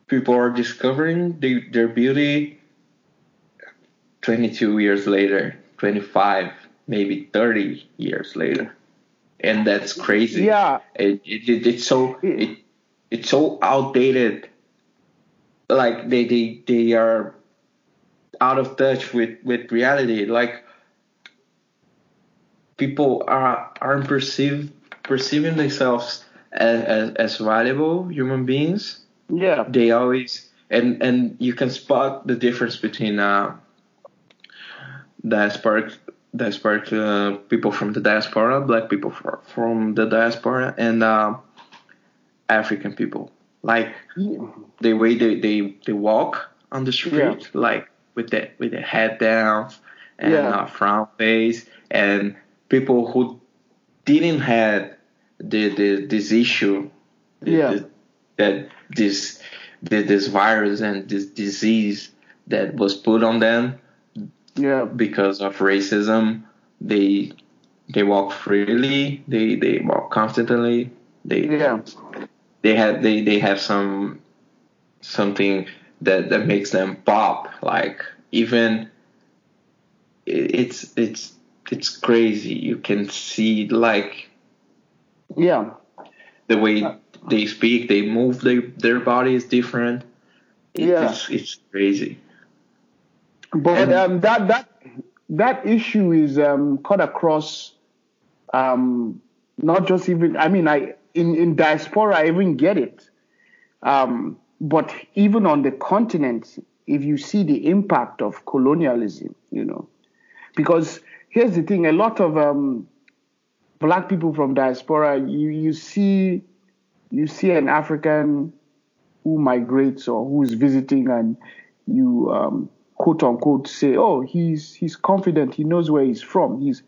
people are discovering the, their beauty 22 years later, 25, maybe 30 years later. And that's crazy.
Yeah.
It, it, it it's so it, it's so outdated. Like they, they they are out of touch with, with reality. Like people are aren't perceive perceiving themselves as, as, as valuable human beings
yeah.
They always and and you can spot the difference between uh, diasporic diasporic uh, people from the diaspora, black people from the diaspora, and uh, African people. like the way they, they, they walk on the street,
Yeah.
like with the with the head down and
Yeah.
a frown face, and people who didn't had the, the this issue, the-
Yeah.
the- that this this virus and this disease that was put on them
Yeah.
because of racism, they they walk freely, they they walk confidently, they
Yeah.
they have they, they have some something that that makes them pop like even it- it's it's it's crazy you can see like
Yeah.
the way uh, they speak they move their their body is different It-
Yeah.
it's, it's crazy
But
And-
um, that that that issue is um, cut across um, not just even. I mean, I in in diaspora I even get it, um, but even on the continent, if you see the impact of colonialism, you know, because here's the thing: a lot of um, black people from diaspora, you you see you see an African who migrates or who's visiting and you um, quote unquote say, oh, he's he's confident, he knows where he's from. He's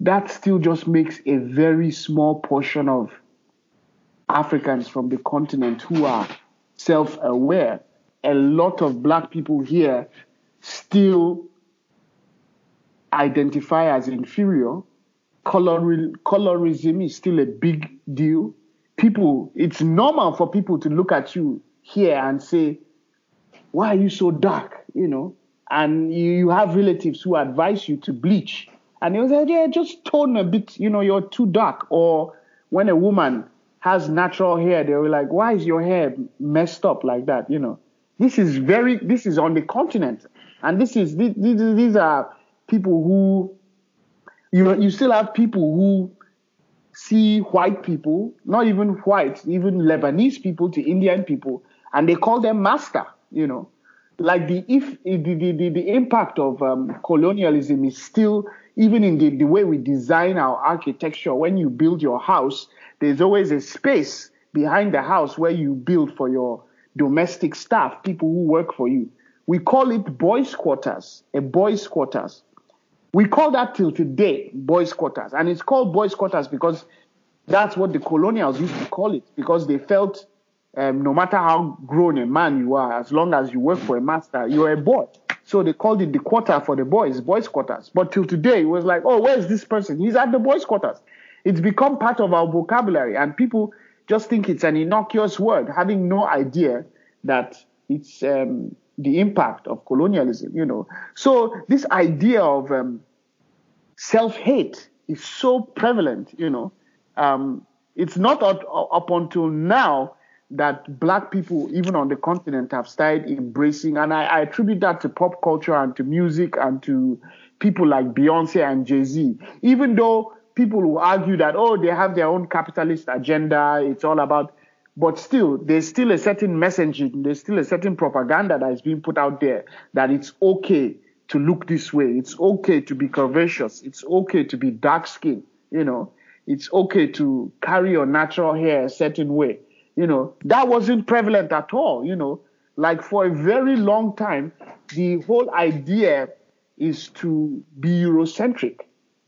that still just makes a very small portion of Africans from the continent who are self-aware. A lot of black people here still identify as inferior. Color, colorism is still a big deal. People, it's normal for people to look at you here and say, why are you so dark? You know, and you, you have relatives who advise you to bleach. And they say, yeah, just tone a bit, you know, you're too dark. Or when a woman has natural hair, they were like, why is your hair messed up like that? You know, this is very, this is on the continent. And this is, these, these these are people who, you know, you still have people who see white people, not even white, even Lebanese people to Indian people, and they call them master, you know. Like the if the the, the, the impact of um, colonialism is still even in the, the way we design our architecture. When you build your house, there's always a space behind the house where you build for your domestic staff, people who work for you. We call it boys' quarters, a boys' quarters. We call that till today boys' quarters. And it's called boys' quarters because that's what the colonials used to call it because they felt um, no matter how grown a man you are, as long as you work for a master, you're a boy. So they called it the quarter for the boys, boys' quarters. But till today, it was like, oh, where's this person? He's at the boys' quarters. It's become part of our vocabulary, and people just think it's an innocuous word, having no idea that it's um, the impact of colonialism, you know. So this idea of um, self-hate is so prevalent, you know. Um, it's not up, up until now that black people, even on the continent, have started embracing, and I, I attribute that to pop culture and to music and to people like Beyonce and Jay Z. Even though people will argue that, oh, they have their own capitalist agenda, it's all about, but still, there's still a certain messaging, there's still a certain propaganda that is being put out there that it's okay to look this way, it's okay to be curvaceous, it's okay to be dark skinned, you know, it's okay to carry your natural hair a certain way. You know, that wasn't prevalent at all, you know. Like for a very long time, the whole idea is to be Eurocentric,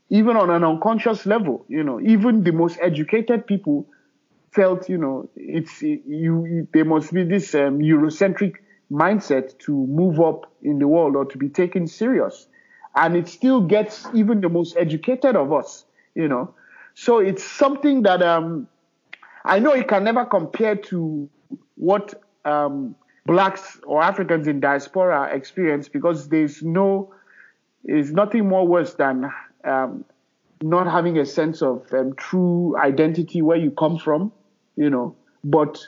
even on an unconscious level, you know. Even the most educated people felt, you know, it's you, there must be this um, Eurocentric mindset to move up in the world or to be taken serious. And it still gets even the most educated of us, you know. So it's something that um, I know it can never compare to what um, blacks or Africans in diaspora experience because there's no, is nothing more worse than um, not having a sense of um, true identity where you come from, you know. But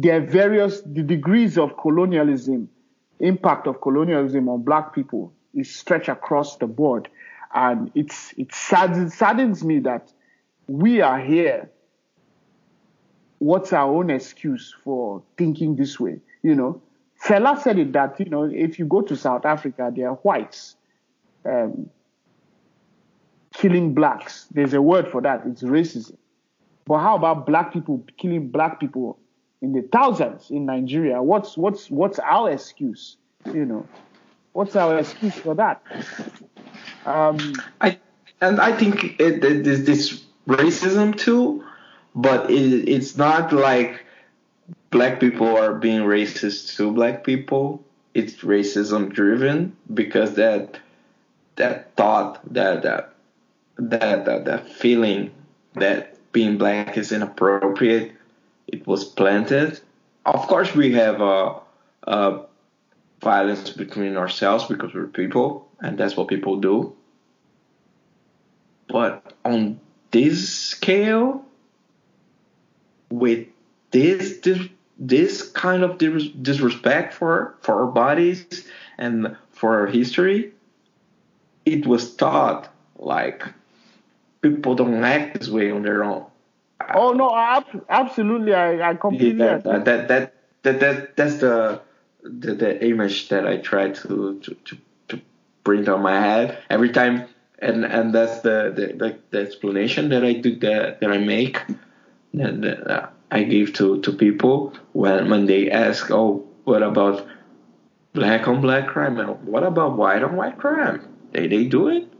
there are various the degrees of colonialism, impact of colonialism on black people is stretched across the board, and it's it saddens, saddens me that we are here what's our own excuse for thinking this way? You know, Fela said it that, you know, if you go to South Africa, there are whites um, killing blacks. There's a word for that. It's racism. But how about black people killing black people in the thousands in Nigeria. What's what's what's our excuse? You know, what's our excuse for that?
Um, I and I think it, it, this racism too, but it, it's not like black people are being racist to black people. It's racism driven because that that thought that that that that, that feeling that being black is inappropriate it was planted. Of course we have a, a violence between ourselves because we're people and that's what people do. But on this scale with this this, this kind of disrespect for for our bodies and for our history it was taught like people don't act this way on their own
oh no absolutely i, I completely
yeah, that, that, that that that that's the the, the image that i try to to, to to bring down my head every time and and that's the the, the, the explanation that I do that that I make that, that uh, I give to to people when when they ask, oh, what about black on black crime and what about white on white crime? They they do it.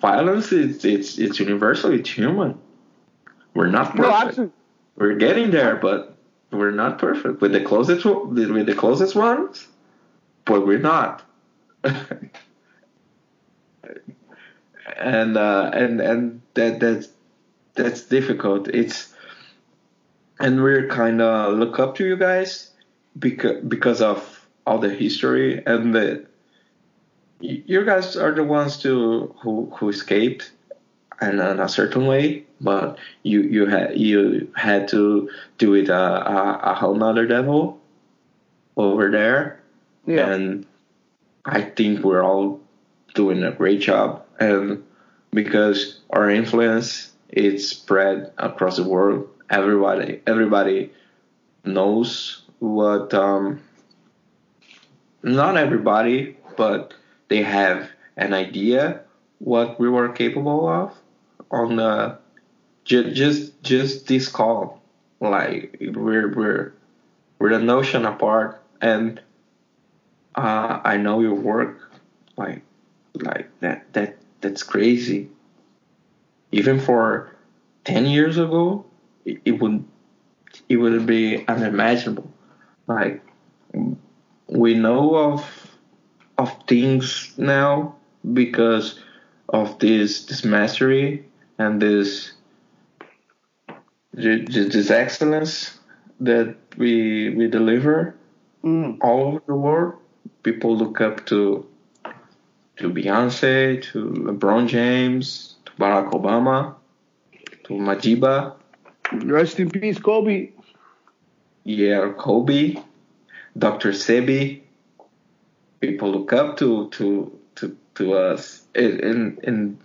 Violence is it's it's universal. It's human. We're not perfect. No, we're getting there, but we're not perfect with the closest with the closest ones, but we're not. [LAUGHS] and uh, and and that that's that's difficult. It's and we're kind of look up to you guys because because of all the history and the you guys are the ones to who who escaped in, in a certain way, but you you had you had to do it a, a, a whole nother level over there, yeah. and I think we're all doing a great job. And because our influence is spread across the world. Everybody everybody knows what um, not everybody but they have an idea what we were capable of on uh, j- just just this call like we're we're we're a notion apart and uh, I know your work like like that that that's crazy. Even for ten years ago, it, it would it would be unimaginable. Like we know of of things now because of this this mastery and this this excellence that we we deliver mm. all over the world. People look up to to Beyonce, to LeBron James, to Barack Obama, to Madiba.
Rest in peace, Kobe.
Yeah, Kobe, Dr. Sebi. People look up to to to to us, and and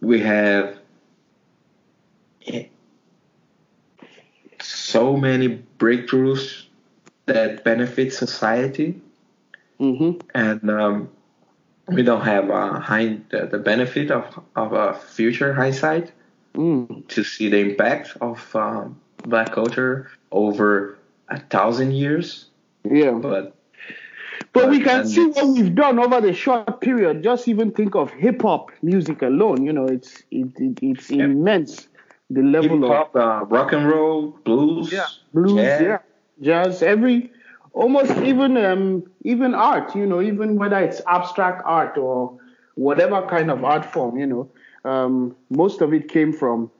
we have so many breakthroughs that benefit society, mm-hmm. and um, we don't have a high the, the benefit of of a future hindsight mm. to see the impact of um, black culture over a thousand years.
Yeah, but but, we can see what we've done over the short period. Just even think of hip hop music alone. You know, it's it, it it's yeah. immense. The level
hip-hop, of uh, rock and roll, blues,
yeah, blues, jazz. yeah, jazz. Every almost even um, even art, you know, even whether it's abstract art or whatever kind of art form, you know, um, most of it came from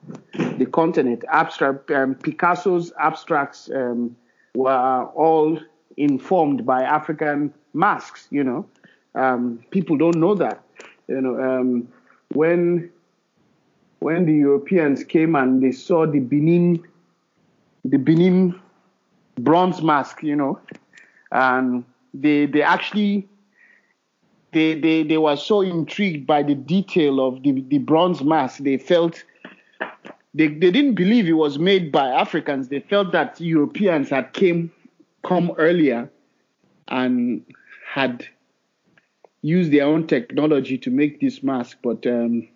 the continent. Abstract um, Picasso's abstracts um, were all informed by African masks. You know, um, people don't know that. You know, um, when when the Europeans came and they saw the Benin, the Benin bronze mask, you know, and they they actually they they they were so intrigued by the detail of the, the bronze mask they felt they, they didn't believe it was made by Africans. They felt that Europeans had came come earlier and had used their own technology to make this mask. But um,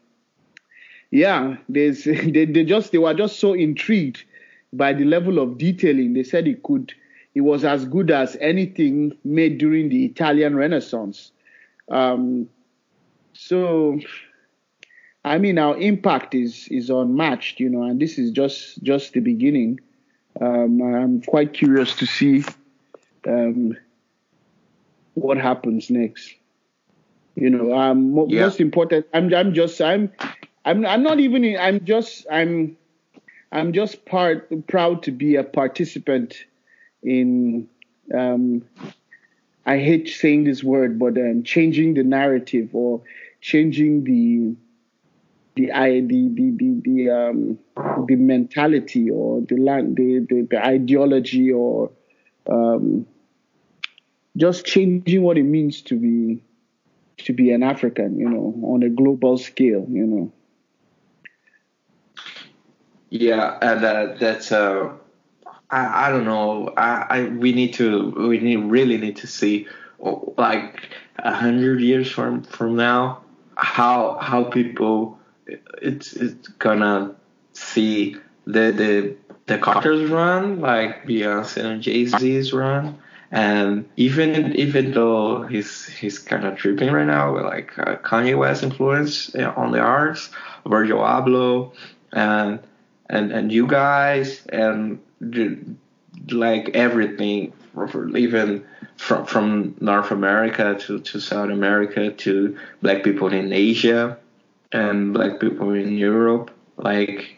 yeah, there's [LAUGHS] they, they just they were just so intrigued by the level of detailing, they said it could. It was as good as anything made during the Italian Renaissance. Um, so, I mean, our impact is is unmatched, you know, and this is just just the beginning. Um, I'm quite curious to see um, what happens next. You know, um,
Yeah.
most important. I'm I'm just I'm I'm I'm not even. In, I'm just I'm I'm just part proud to be a participant in. Um, I hate saying this word, but um, changing the narrative or changing the the the the the, the um the mentality or the land the, the the ideology or um just changing what it means to be to be an African, you know, on a global scale, you know.
Yeah, and uh, that's uh, I I don't know. I, I we need to we need really need to see oh, like a hundred years from from now how how people it's it's gonna see the the the Carters run like Beyonce and Jay Z's run. And even even though he's he's kind of tripping right now with like uh, Kanye West influence uh, on the arts, Virgil Abloh, and and and you guys and like everything even from from North America to, to South America to black people in Asia and black people in Europe. Like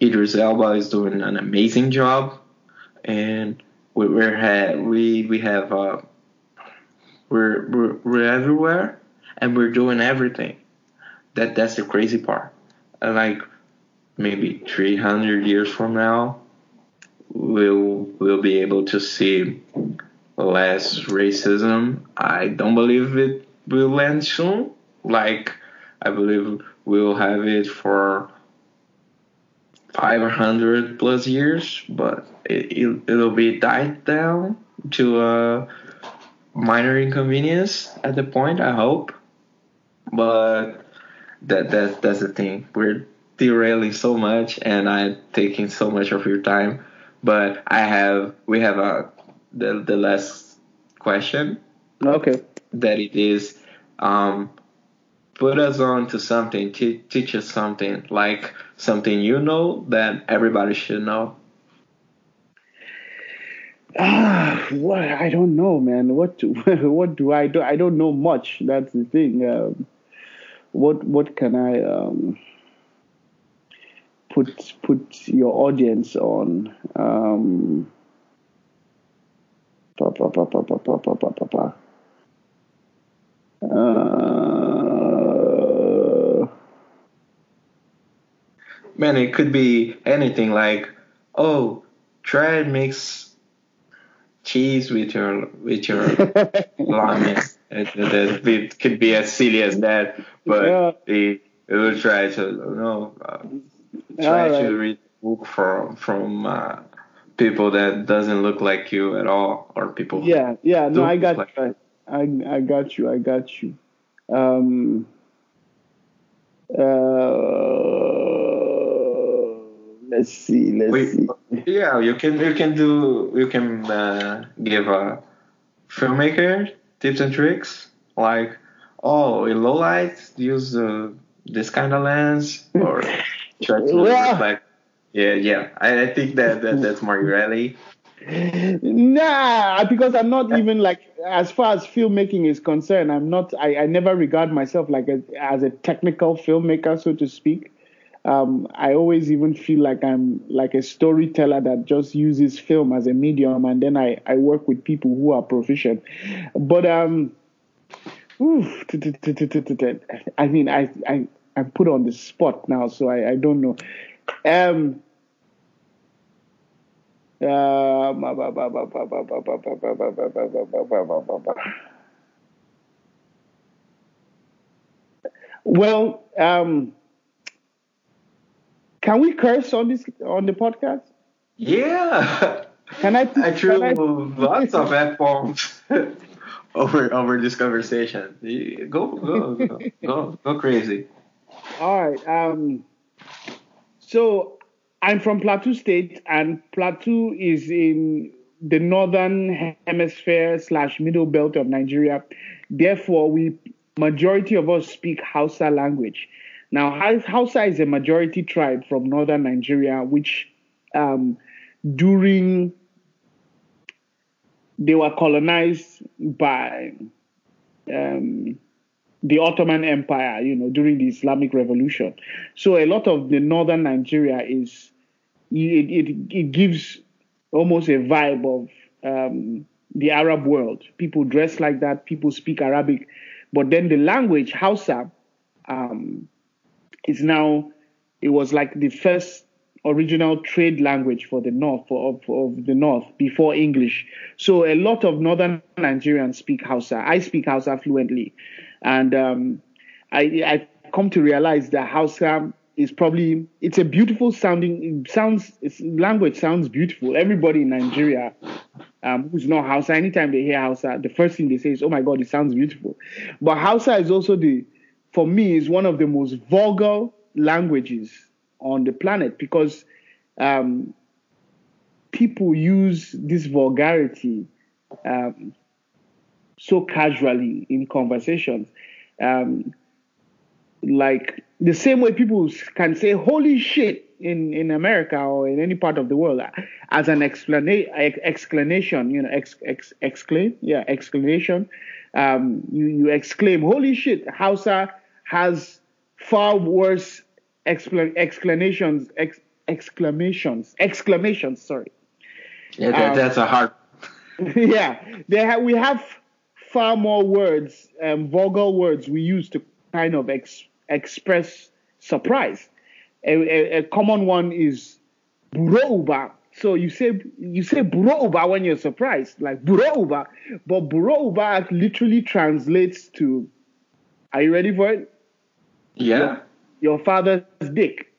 Idris Elba is doing an amazing job and we we're ha- we we have uh, we're, we're we're everywhere and we're doing everything. That that's the crazy part. And like maybe 300 years from now we'll we'll be able to see less racism. I don't believe it will end soon. Like i believe we'll have it for 500 plus years but it, it, it'll be died down to a minor inconvenience at the point i hope. But that that that's the thing. We're derailing so much and I'm taking so much of your time. But I have we have a the the last question
Okay.
that it is um put us on to something te- teach us something like something you know that everybody should know
Ah, [SIGHS] what I don't know, man. What do, [LAUGHS] what do I do? I don't know much. That's the thing. Um, what what can I um, put put your audience on. Um, pa pa pa uh,
Man, it could be anything like, oh, try and mix cheese with your with your [LAUGHS] lemon. It, it, it, could be as silly as that, but
yeah.
it, it will try to no. Uh, try
Alright.
to read book from from uh, people that doesn't look like you at all or people
yeah, yeah. No, I got
like-
you. I, I got you. I got you. Um, uh, let's see. Let's
Wait,
see.
yeah you can you can do you can uh, give a filmmaker tips and tricks like oh in low light use uh, this kind of lens or [LAUGHS] try to
Yeah.
reflect yeah yeah I, I think that, that [LAUGHS] that's more really
Nah, because I'm not even like as far as filmmaking is concerned. I'm not. I, I never regard myself like a, as a technical filmmaker, so to speak. Um, I always even feel like I'm like a storyteller that just uses film as a medium, and then I, I work with people who are proficient. But um, oof, I mean, I I I'm put on the spot now, so I, I don't know. Um, well, um, can we curse on this on the podcast?
Yeah.
Can I?
I threw
I,
lots of f bombs over over this conversation. Go go go go, go crazy.
All right. Um, so I'm from Plateau State, and Plateau is in the northern hemisphere slash middle belt of Nigeria. Therefore, we majority of us speak Hausa language. Now, Hausa is a majority tribe from northern Nigeria, which um, during they were colonized by um, the Ottoman Empire, you know, during the Islamic Revolution. So a lot of the northern Nigeria is it it, it gives almost a vibe of um, the Arab world. People dress like that. People speak Arabic, but then the language Hausa um, is now. It was like the first original trade language for the north of, of the north before English. So a lot of northern Nigerians speak Hausa. I speak Hausa fluently, and um, I I come to realize that Hausa is probably it's a beautiful sounding it sounds language sounds beautiful. Everybody in Nigeria um, who's not Hausa, anytime they hear Hausa, the first thing they say is, "Oh my God, it sounds beautiful." But Hausa is also the for me is one of the most vulgar languages on the planet because um, people use this vulgarity um, so casually in conversations. Um, like the same way people can say "holy shit" in, in America or in any part of the world as an explana- exclamation, you know, ex, ex, exclaim, yeah, exclamation. Um, you, you exclaim, "Holy shit!" Hausa has far worse excla- exclamations, ex- exclamations, exclamations. Sorry.
Yeah, that, um, that's a hard. [LAUGHS]
yeah, they have. We have far more words, um, vulgar words we use to kind of ex- express surprise. A, a, a, common one is burouba. So you say you say burouba when you're surprised, like burouba, but burouba literally translates to. Are you ready for it?
Yeah
your father's dick.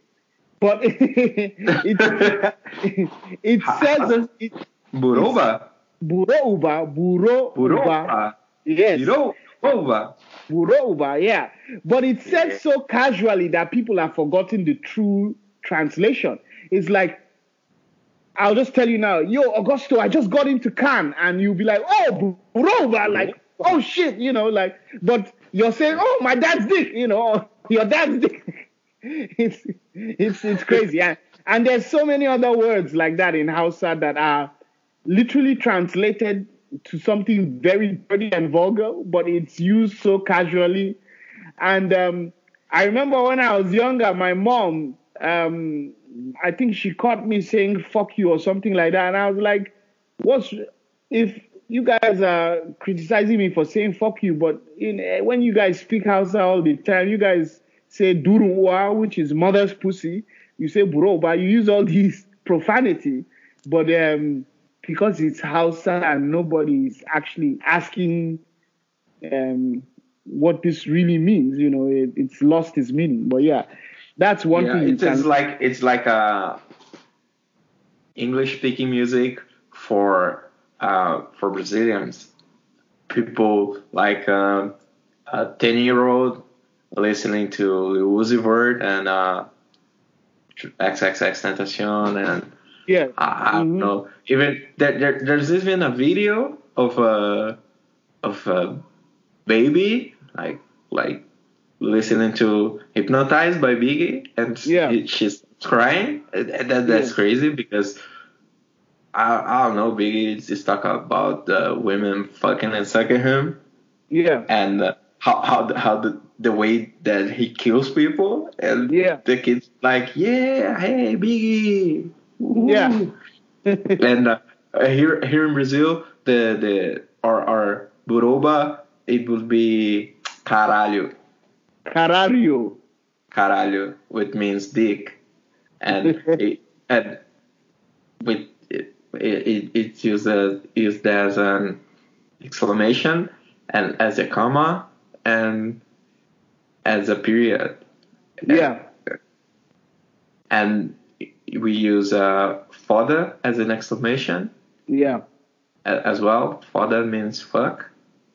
But [LAUGHS] it, it, it says it.
Buroba.
Buroba. Yes.
Buroba.
Buroba, yeah. But it says yeah. so casually that people have forgotten the true translation. It's like, I'll just tell you now, yo, Augusto, I just got into Cannes, and you'll be like, oh, Buroba, like, oh shit, you know, like, but you're saying, oh, my dad's dick, you know, [LAUGHS] your dad's dick. [LAUGHS] it's it's it's crazy. And, and there's so many other words like that in Hausa that are literally translated to something very dirty and vulgar, but it's used so casually. And um, I remember when I was younger, my mom, um, I think she caught me saying "fuck you" or something like that, and I was like, "What's if you guys are criticizing me for saying fuck you, but in, eh, when you guys speak Hausa all the time, you guys say durunwa, which is mother's pussy. You say buroba. You use all these [LAUGHS] profanity, but um, because it's Hausa and nobody is actually asking um, what this really means, you know, it, it's lost its meaning. But yeah, that's one
yeah,
thing.
It's, it's like it's like a English speaking music for uh, for Brazilians, people like uh, a 10 year old listening to Uzi Vert and uh, XXX Tentacion and
yeah,
I, I don't mm-hmm. know. Even there, there, there's even a video of a of a baby like like listening to "Hypnotized" by Biggie, and
yeah.
she's crying. That, that's yeah. crazy because I, I don't know, Biggie just talk about the women fucking and sucking him.
Yeah.
And uh, how how how the the way that he kills people and
yeah.
the kids like yeah hey Biggie.
Yeah [LAUGHS]
and uh, here here in Brazil the the our our buroba it would be caralho
caralho
caralho which means dick and [LAUGHS] it, and with it, it's used as, used as an exclamation and as a comma and as a period.
Yeah.
And we use uh, "father" as an exclamation.
Yeah.
As well, "father" means fuck.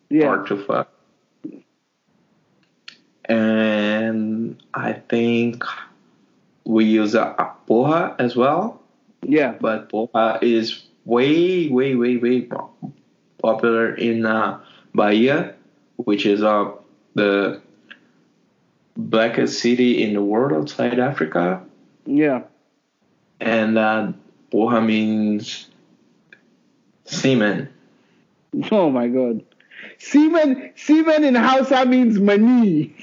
Yeah.
Or to fuck. And I think we use a, a porra as well,
Yeah.
but porra is way, way, way, way popular in uh, Bahia, which is uh, the blackest city in the world outside Africa.
Yeah.
And uh, porra means semen.
Oh my God. Semen, semen in Hausa means money.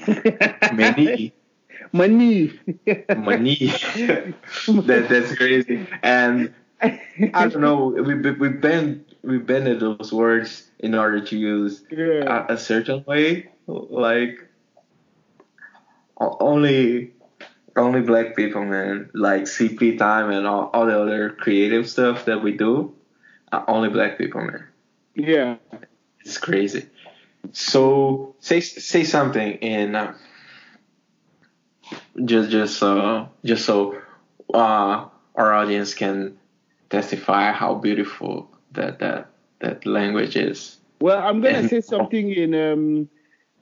money. [LAUGHS]
money.
money. [LAUGHS] that that's crazy. And I don't know. We we bend we bended those words in order to use
Yeah.
a, a certain way. Like only only black people, man. Like CP time and all, all the other creative stuff that we do. Only black people, man.
Yeah.
It's crazy. So say say something in uh, just just uh just so uh our audience can testify how beautiful that that that language is.
Well, I'm gonna
And- [LAUGHS]
say something in um,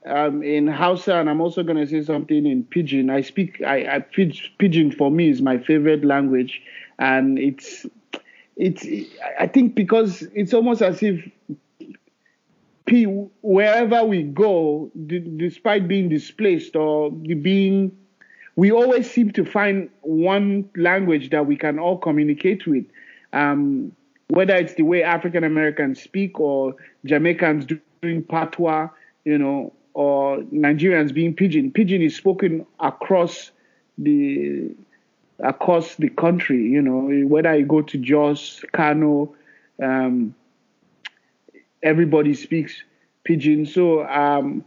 um, in Hausa, and I'm also gonna say something in Pidgin. I speak. I, I Pidgin for me is my favorite language, and it's it's. I think because it's almost as if P, wherever we go, d- despite being displaced or being, we always seem to find one language that we can all communicate with. Um, whether it's the way African Americans speak or Jamaicans doing patois, you know, or Nigerians being pidgin. Pidgin is spoken across the across the country, you know, whether you go to Jos, Kano, um, everybody speaks pidgin. So um,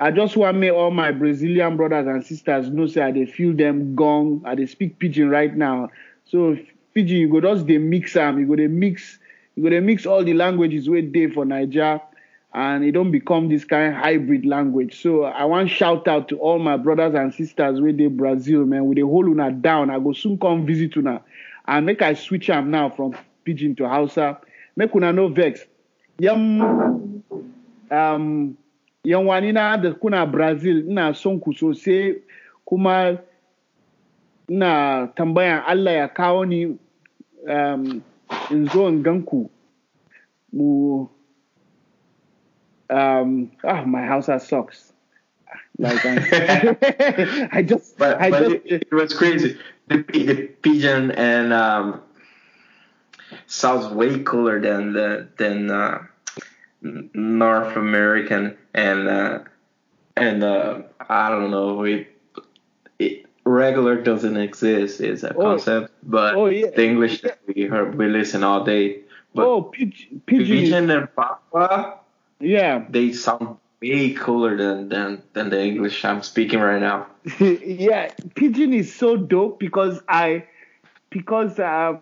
I just want make all my Brazilian brothers and sisters know say I dey feel them gong, I they speak pidgin right now. So pidgin, you go just dey mix am, you go dey mix, you go dey mix all the languages wey dey for Naija, and it don't become this kind of hybrid language. So I want shout out to all my brothers and sisters wey dey Brazil, man. We dey hold una down. I go soon come visit una, and make I switch am now from pidgin to Hausa. Make una no vex. Yam um, yan wani na da kuna Brazil ina son ku kuma ina tambayan Allah ya kawo ni um, in zo in gan mu um, ah my house has sucks like I'm- [LAUGHS] I just
But,
I
but
just
it, it was crazy. The, the pidgin and um, sounds way cooler than the than uh, North American and uh, and uh, I don't know it, it regular doesn't exist is a
Oh.
concept, but
Oh, yeah.
the English that we heard we listen all day. But
oh
pidgin and papa
yeah
they sound way cooler than than than the English I'm speaking right now. [LAUGHS]
yeah, pidgin is so dope because I, because uh,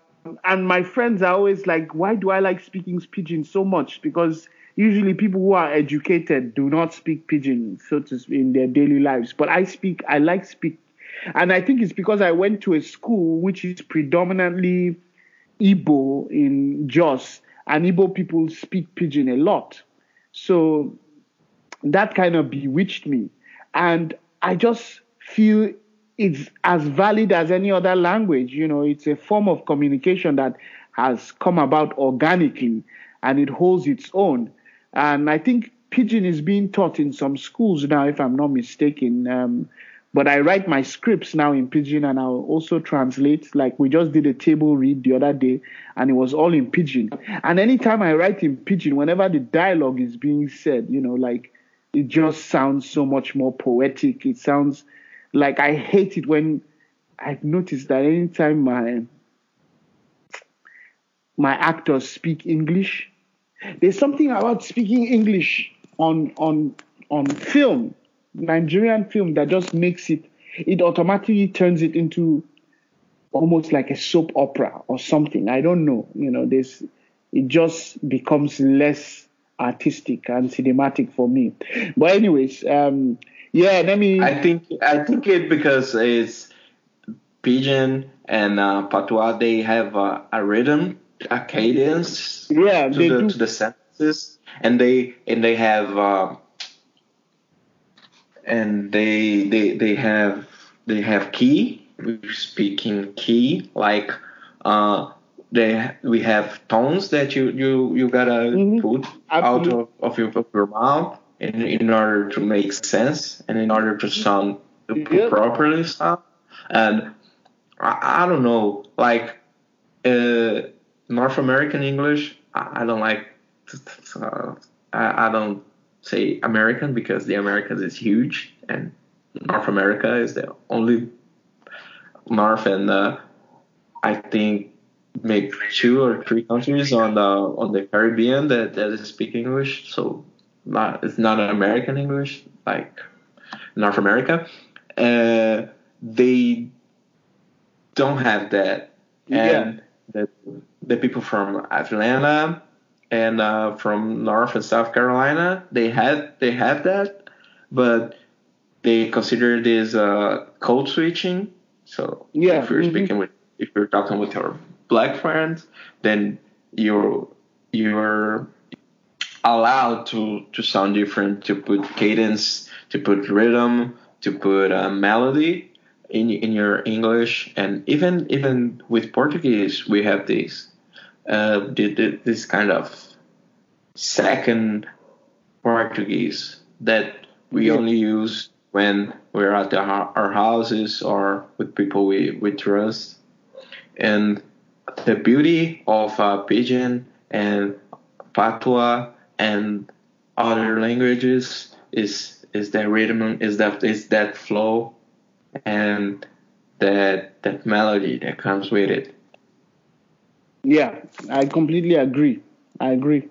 and my friends are always like, why do I like speaking pidgin so much? Because usually people who are educated do not speak pidgin, so to speak, in their daily lives. But I speak, I like speak, and I think it's because I went to a school which is predominantly Igbo in Jos, and Igbo people speak pidgin a lot. So that kind of bewitched me. And I just feel it's as valid as any other language. You know, it's a form of communication that has come about organically and it holds its own. And I think Pidgin is being taught in some schools now, if I'm not mistaken. Um, but I write my scripts now in Pidgin and I'll also translate. Like we just did a table read the other day and it was all in Pidgin. And anytime I write in Pidgin, whenever the dialogue is being said, you know, like it just sounds so much more poetic. It sounds like I hate it when I've noticed that anytime my my actors speak English, there's something about speaking English on on on film, Nigerian film that just makes it it automatically turns it into almost like a soap opera or something. I don't know. You know, this it just becomes less artistic and cinematic for me. But anyways, um yeah, let me
I think I think it because it's Pidgin and uh, Patois. They have uh, a rhythm, a cadence
yeah,
to
they
the
do
to the sentences, and they and they have uh, and they they they have they have key we speak in key, like uh, they we have tones that you you you gotta
Mhm.
put
Absolutely.
out of, of your of your mouth in in order to make sense and in order to sound
Yeah.
properly sound. And I, I don't know, like uh, North American English. I, I don't like. Uh, I, I don't say American because the Americans is huge and North America is the only North and uh, I think maybe two or three countries on the on the Caribbean that, that speak English. So not it's not an American English like North America. Uh, they don't have that, and the the people from Atlanta and uh, from North and South Carolina they had they have that, but they consider this uh, code switching. So
Yeah,
if you're
mhm.
speaking with if you're talking with your black friends, then you're you're allowed to to sound different, to put cadence, to put rhythm, to put uh, melody in in your English, and even even with Portuguese, we have this uh, the- this kind of second Portuguese that we only use when we're at our houses or with people we, we trust. And the beauty of uh, Pidgin and Patois and other languages is is that rhythm, is that is that flow, and that that melody that comes with it.
Yeah, I completely agree. I agree.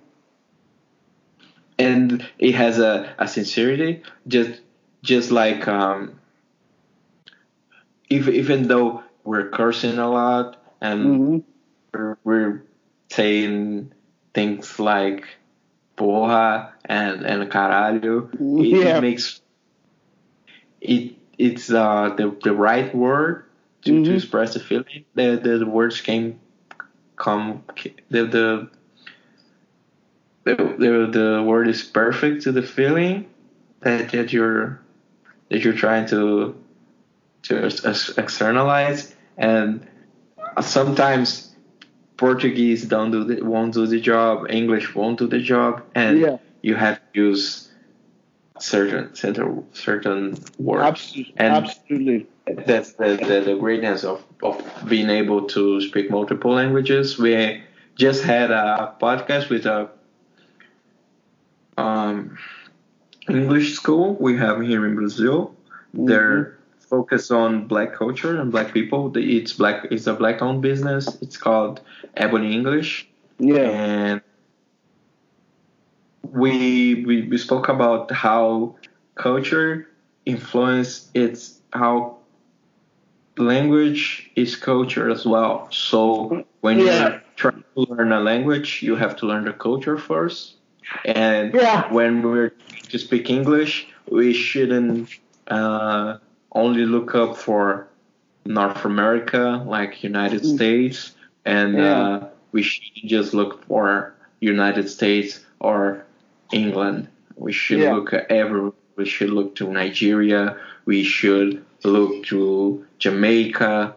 and it has a, a sincerity just just like um even, even though we're cursing a lot and
hmm
we're, we're saying things like porra and and caralho it,
Yeah.
it makes it it's uh the, the right word to,
Mhm.
to express the feeling that the the words came come the the the, the, the word is perfect to the feeling that, that you're that you're trying to to externalize and sometimes Portuguese don't do the, won't do the job English won't do the job and
Yeah.
you have to use certain certain certain words
Absolutely.
And-
Absolutely.
that's the, the, the greatness of, of being able to speak multiple languages. We just had a podcast with a um, English school we have here in Brazil. They're focused on black culture and black people. It's black. It's a black-owned business. It's called Ebony English
Yeah.
and we, we we spoke about how culture influence its how language is culture as well. So when
Yeah.
you're trying to learn a language, you have to learn the culture first. And
Yeah.
when we're to speak English, we shouldn't uh, only look up for North America, like United States, and
Mm. Yeah.
uh, we shouldn't just look for United States or England. We should
Yeah.
look at every. We should look to Nigeria. We should look to Jamaica.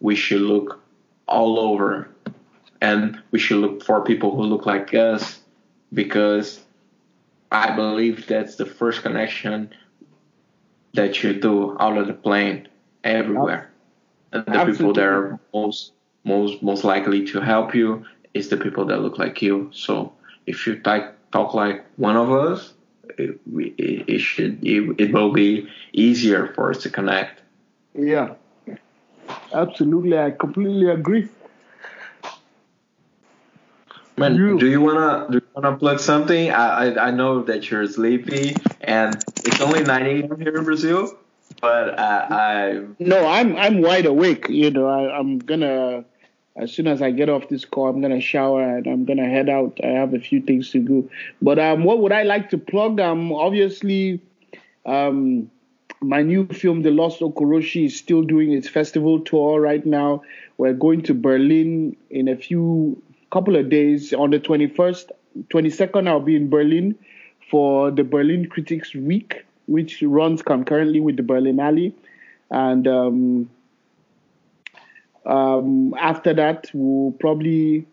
We should look all over, and we should look for people who look like us, because I believe that's the first connection that you do out of the plane everywhere. And the people that are most most most likely to help you is the people that look like you. So if you talk talk like one of us, it, it, it should it, it will be easier for us to connect.
Yeah. Absolutely. I completely agree.
Man,
You-
do you wanna do you wanna plug something? I, I I know that you're sleepy and it's only nine a.m. here in Brazil, but uh, I
No, I'm I'm wide awake. You know, I, I'm gonna as soon as I get off this call, I'm gonna shower and I'm gonna head out. I have a few things to do. But um, what would I like to plug? Um, obviously, um, my new film, The Lost Okoroshi, is still doing its festival tour right now. We're going to Berlin in a few couple of days. On the 21st, 22nd, I'll be in Berlin for the Berlin Critics Week, which runs concurrently with the Berlinale. And um, Um, after that, we'll probably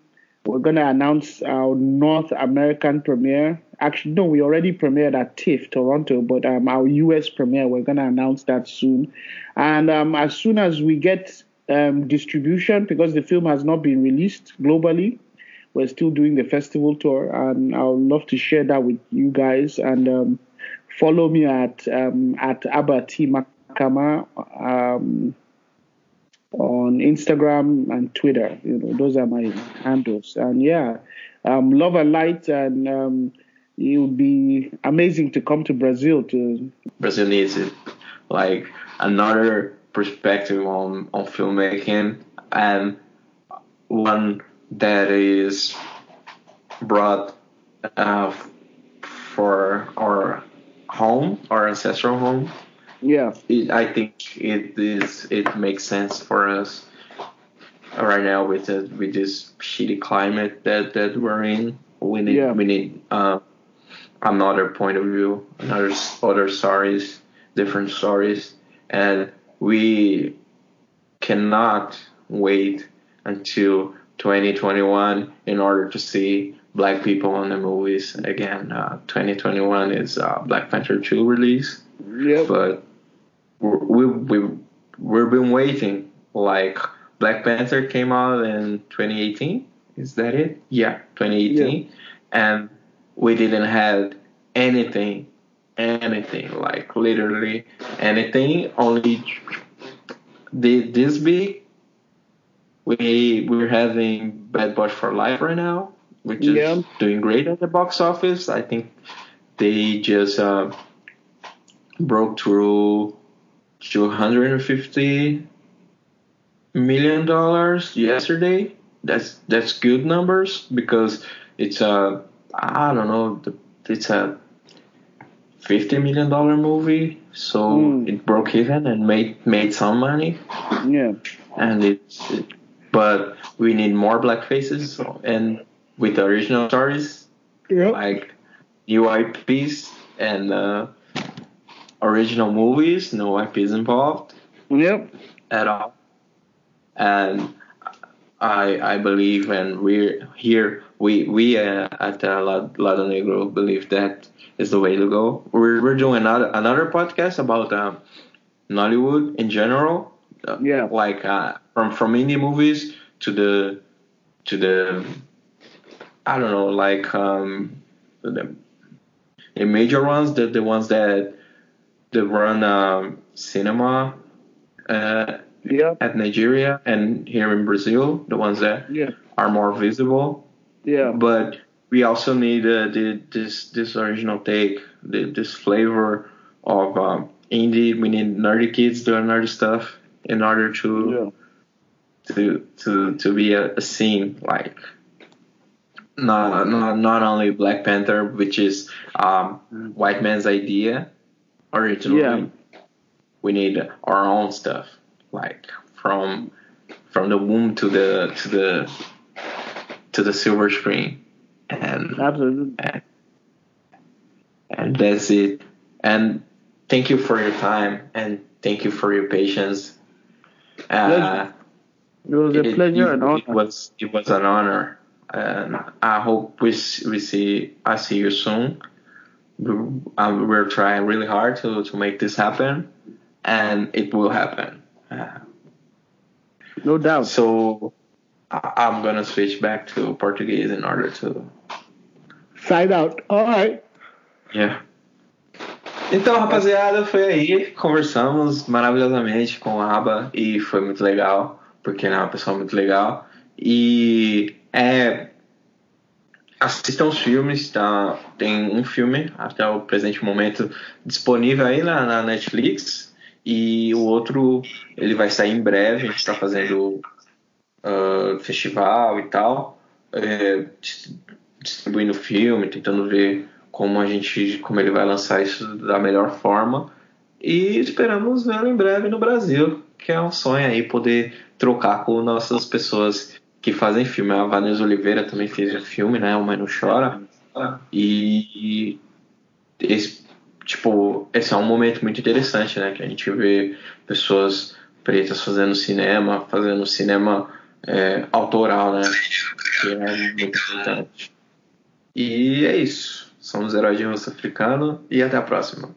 we're gonna announce our North American premiere. Actually, no, we already premiered at TIFF Toronto, but um, our US premiere we're gonna announce that soon. And um, as soon as we get um, distribution, because the film has not been released globally, we're still doing the festival tour, and I would love to share that with you guys. And um, follow me at um, at Abba T. Makama um, on Instagram and Twitter. You know, those are my handles. And yeah, um, love and light, and um, it would be amazing to come to Brazil. To
Brazil needs it, like another perspective on on filmmaking and one that is brought uh, for our home, our ancestral home.
Yeah,
it, I think it is. It makes sense for us right now with the, with this shitty climate that, that we're in. We need yeah. we need uh, another point of view, another other stories, different stories, and we cannot wait until 2021 in order to see black people in the movies again. Uh, 2021 is uh, Black Panther 2 release.
Yep.
But we we we've been waiting. Like Black Panther came out in 2018. Is that it? Yeah, 2018. Yeah. And we didn't have anything, anything like literally anything. Only this big. We we're having Bad Boys for Life right now, which is yeah. doing great at the box office. I think they just uh, broke through 250 million dollars yesterday. That's that's good numbers because it's a I don't know it's a 50 million dollar movie so mm. it broke even and made made some money
yeah
and it's it, but we need more black faces and with the original stories
yep.
like new IPs and uh, original movies, no IPs involved.
Yep.
At all. And I I believe, and we're here. We we uh, at uh, Lado Negro believe that is the way to go. We're we're doing another another podcast about um, Nollywood in general.
Uh, yeah.
Like uh, from from indie movies to the to the I don't know like um the, the major ones the the ones that they run um, cinema uh,
yeah.
at Nigeria and here in Brazil, the ones that
yeah.
are more visible.
Yeah.
But we also need uh, the, this this original take, the, this flavor of um, indie. We need nerdy kids doing nerdy stuff in order to yeah. to to to be a, a scene like not, not not only Black Panther, which is um, white man's idea, originally yeah. we need our own stuff like from from the womb to the to the to the silver screen. And
absolutely.
and, and that's it. And thank you for your time and thank you for your patience. Uh,
it was a pleasure it, and honor.
It was it was an honor. And I hope we we see I see you soon we're trying really hard to, to make this happen, and it will happen. Uh,
no doubt.
So I'm gonna switch back to Portuguese in order to
sign out. All right.
Yeah. Então, rapaziada, foi aí. Conversamos maravilhosamente com a Abba e foi muito legal, porque ela é uma pessoa muito legal. E é assistam os filmes, tá? Tem um filme até o presente momento disponível aí na, na Netflix e o outro ele vai sair em breve. A gente está fazendo uh, festival e tal, é, distribuindo filme, tentando ver como a gente, como ele vai lançar isso da melhor forma e esperamos vê-lo em breve no Brasil, que é um sonho aí poder trocar com nossas pessoas que fazem filme. A Vanessa Oliveira também fez um filme, né? O Mãe Não Chora. E, esse, tipo, esse é um momento muito interessante, né? Que a gente vê pessoas pretas fazendo cinema, fazendo cinema é, autoral, né? Que é muito importante. E é isso. Somos heróis de rosto africano e até a próxima.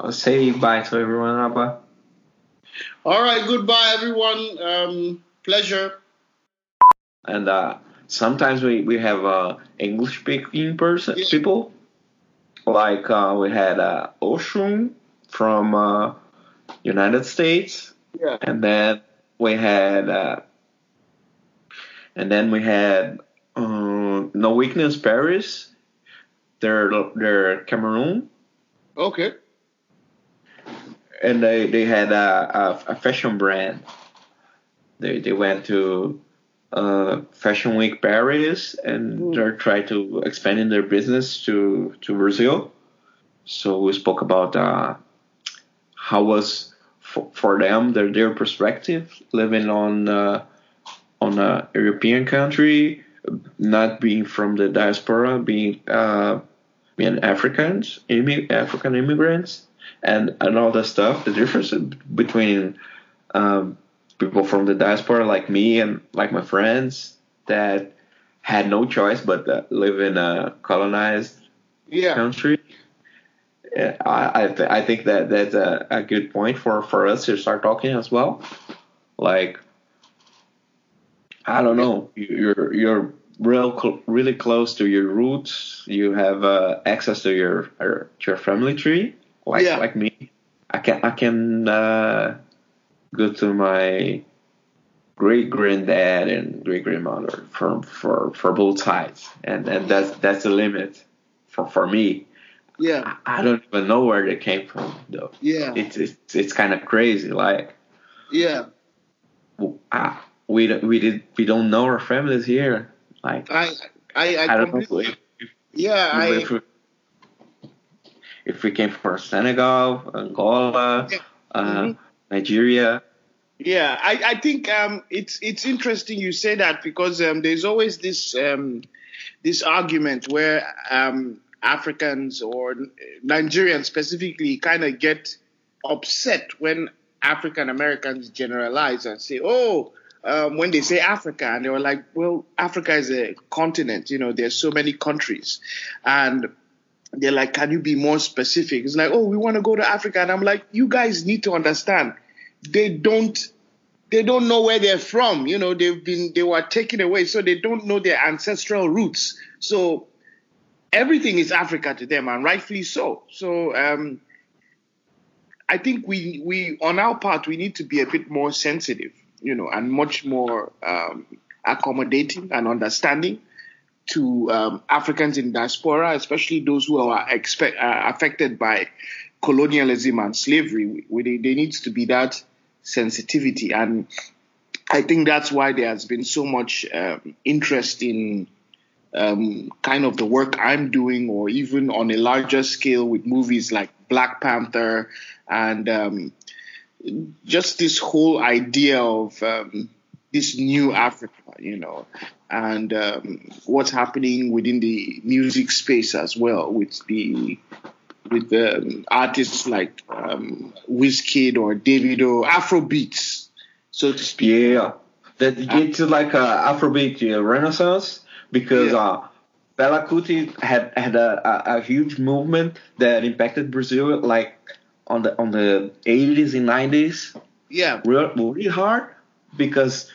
I'll say bye to everyone, Abba.
All right, goodbye, everyone. Um, pleasure.
And uh, sometimes we, we have uh, English speaking person
Yeah.
people. Like uh, we had uh, Oshun from uh, United States,
Yeah.
and then we had uh, and then we had uh, No Weakness Paris. They're they're Cameroon,
Okay.
and they they had a, a, a fashion brand. They they went to uh, Fashion Week Paris, and
Mm.
they're trying to expand in their business to to Brazil. So we spoke about uh, how was for, for them their their perspective living on uh, on a European country, not being from the diaspora, being uh, being Africans, African immigrants, and and all that stuff. The difference between um, people from the diaspora like me and like my friends that had no choice but uh, live in a colonized
Yeah.
country. Yeah, I I, th- I think that that's a, a good point for, for us to start talking as well. Like, I don't know, You- you're you're real cl- really close to your roots. You have uh, access to your to your family tree, like
Yeah.
like me. I can I can uh, go to my great granddad and great grandmother from for for both sides, and and that's that's the limit for for me.
Yeah.
I don't even know where they came from though.
Yeah.
It's it's, it's kind of crazy. Like
Yeah.
I, we don't- we did we don't know our families here. Like
I I I,
I don't know if, if,
Yeah, I
if, we, if we came from Senegal, Angola,
Yeah.
uh,
Mhm.
Nigeria.
Yeah, I, I think um, it's it's interesting you say that because um, there's always this um, this argument where um, Africans or Nigerians specifically kind of get upset when African Americans generalize and say, "Oh, um, when they say Africa," and they were like, "Well, Africa is a continent. You know, there's so many countries," and they're like, "Can you be more specific?" It's like, "Oh, we want to go to Africa," and I'm like, "You guys need to understand." They don't they don't know where they're from you know they've been they were taken away so they don't know their ancestral roots so everything is africa to them and rightfully so so um i think we we on our part we need to be a bit more sensitive you know and much more um accommodating and understanding to um, Africans in diaspora, especially those who are expect, uh, affected by colonialism and slavery. We, they, there needs to be that sensitivity, and I think that's why there has been so much um, interest in um, kind of the work I'm doing, or even on a larger scale with movies like Black Panther and um, just this whole idea of um, this new Africa, you know, and um, what's happening within the music space as well with the with um, artists like um, Wizkid or Davido, Afrobeats, so to speak.
Yeah, that get to like a Afrobeat uh, renaissance because
Yeah.
uh, Fela Kuti had had a, a, a huge movement that impacted Brazil like on the on the 80s and 90s
Yeah,
real really hard because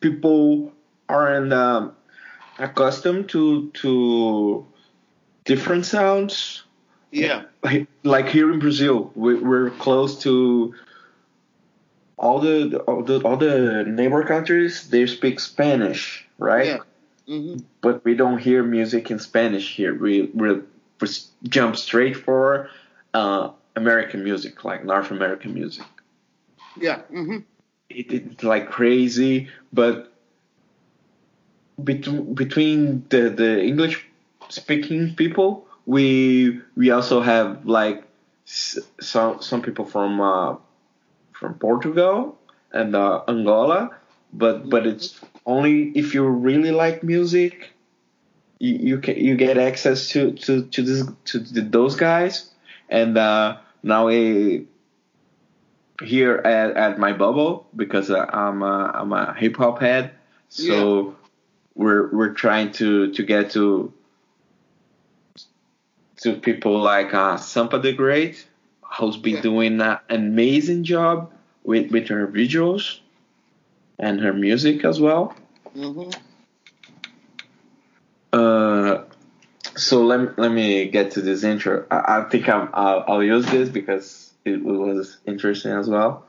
people aren't um, accustomed to to different sounds
yeah, [LAUGHS]
like, here in Brazil, we, we're close to all the all the all the neighbor countries. They speak Spanish, right?
yeah. hmm
But we don't hear music in Spanish here. We we, we jump straight for uh, American music, like North American music.
Yeah. hmm
It, it's like crazy, but between between the the English speaking people, we we also have like some some people from uh, from Portugal and uh, Angola, but but it's only if you really like music, you, you can you get access to to to this to the, those guys, and uh, now a here at, at my bubble because uh, I'm a, I'm a hip hop head. So yeah. we're we're trying to to get to to people like uh, Sampa the Great, who's been yeah. doing an amazing job with with her visuals and her music as well. Mm-hmm. Uh, so let let me get to this intro. I, I think I'm, I'll, I'll use this because it was interesting as well.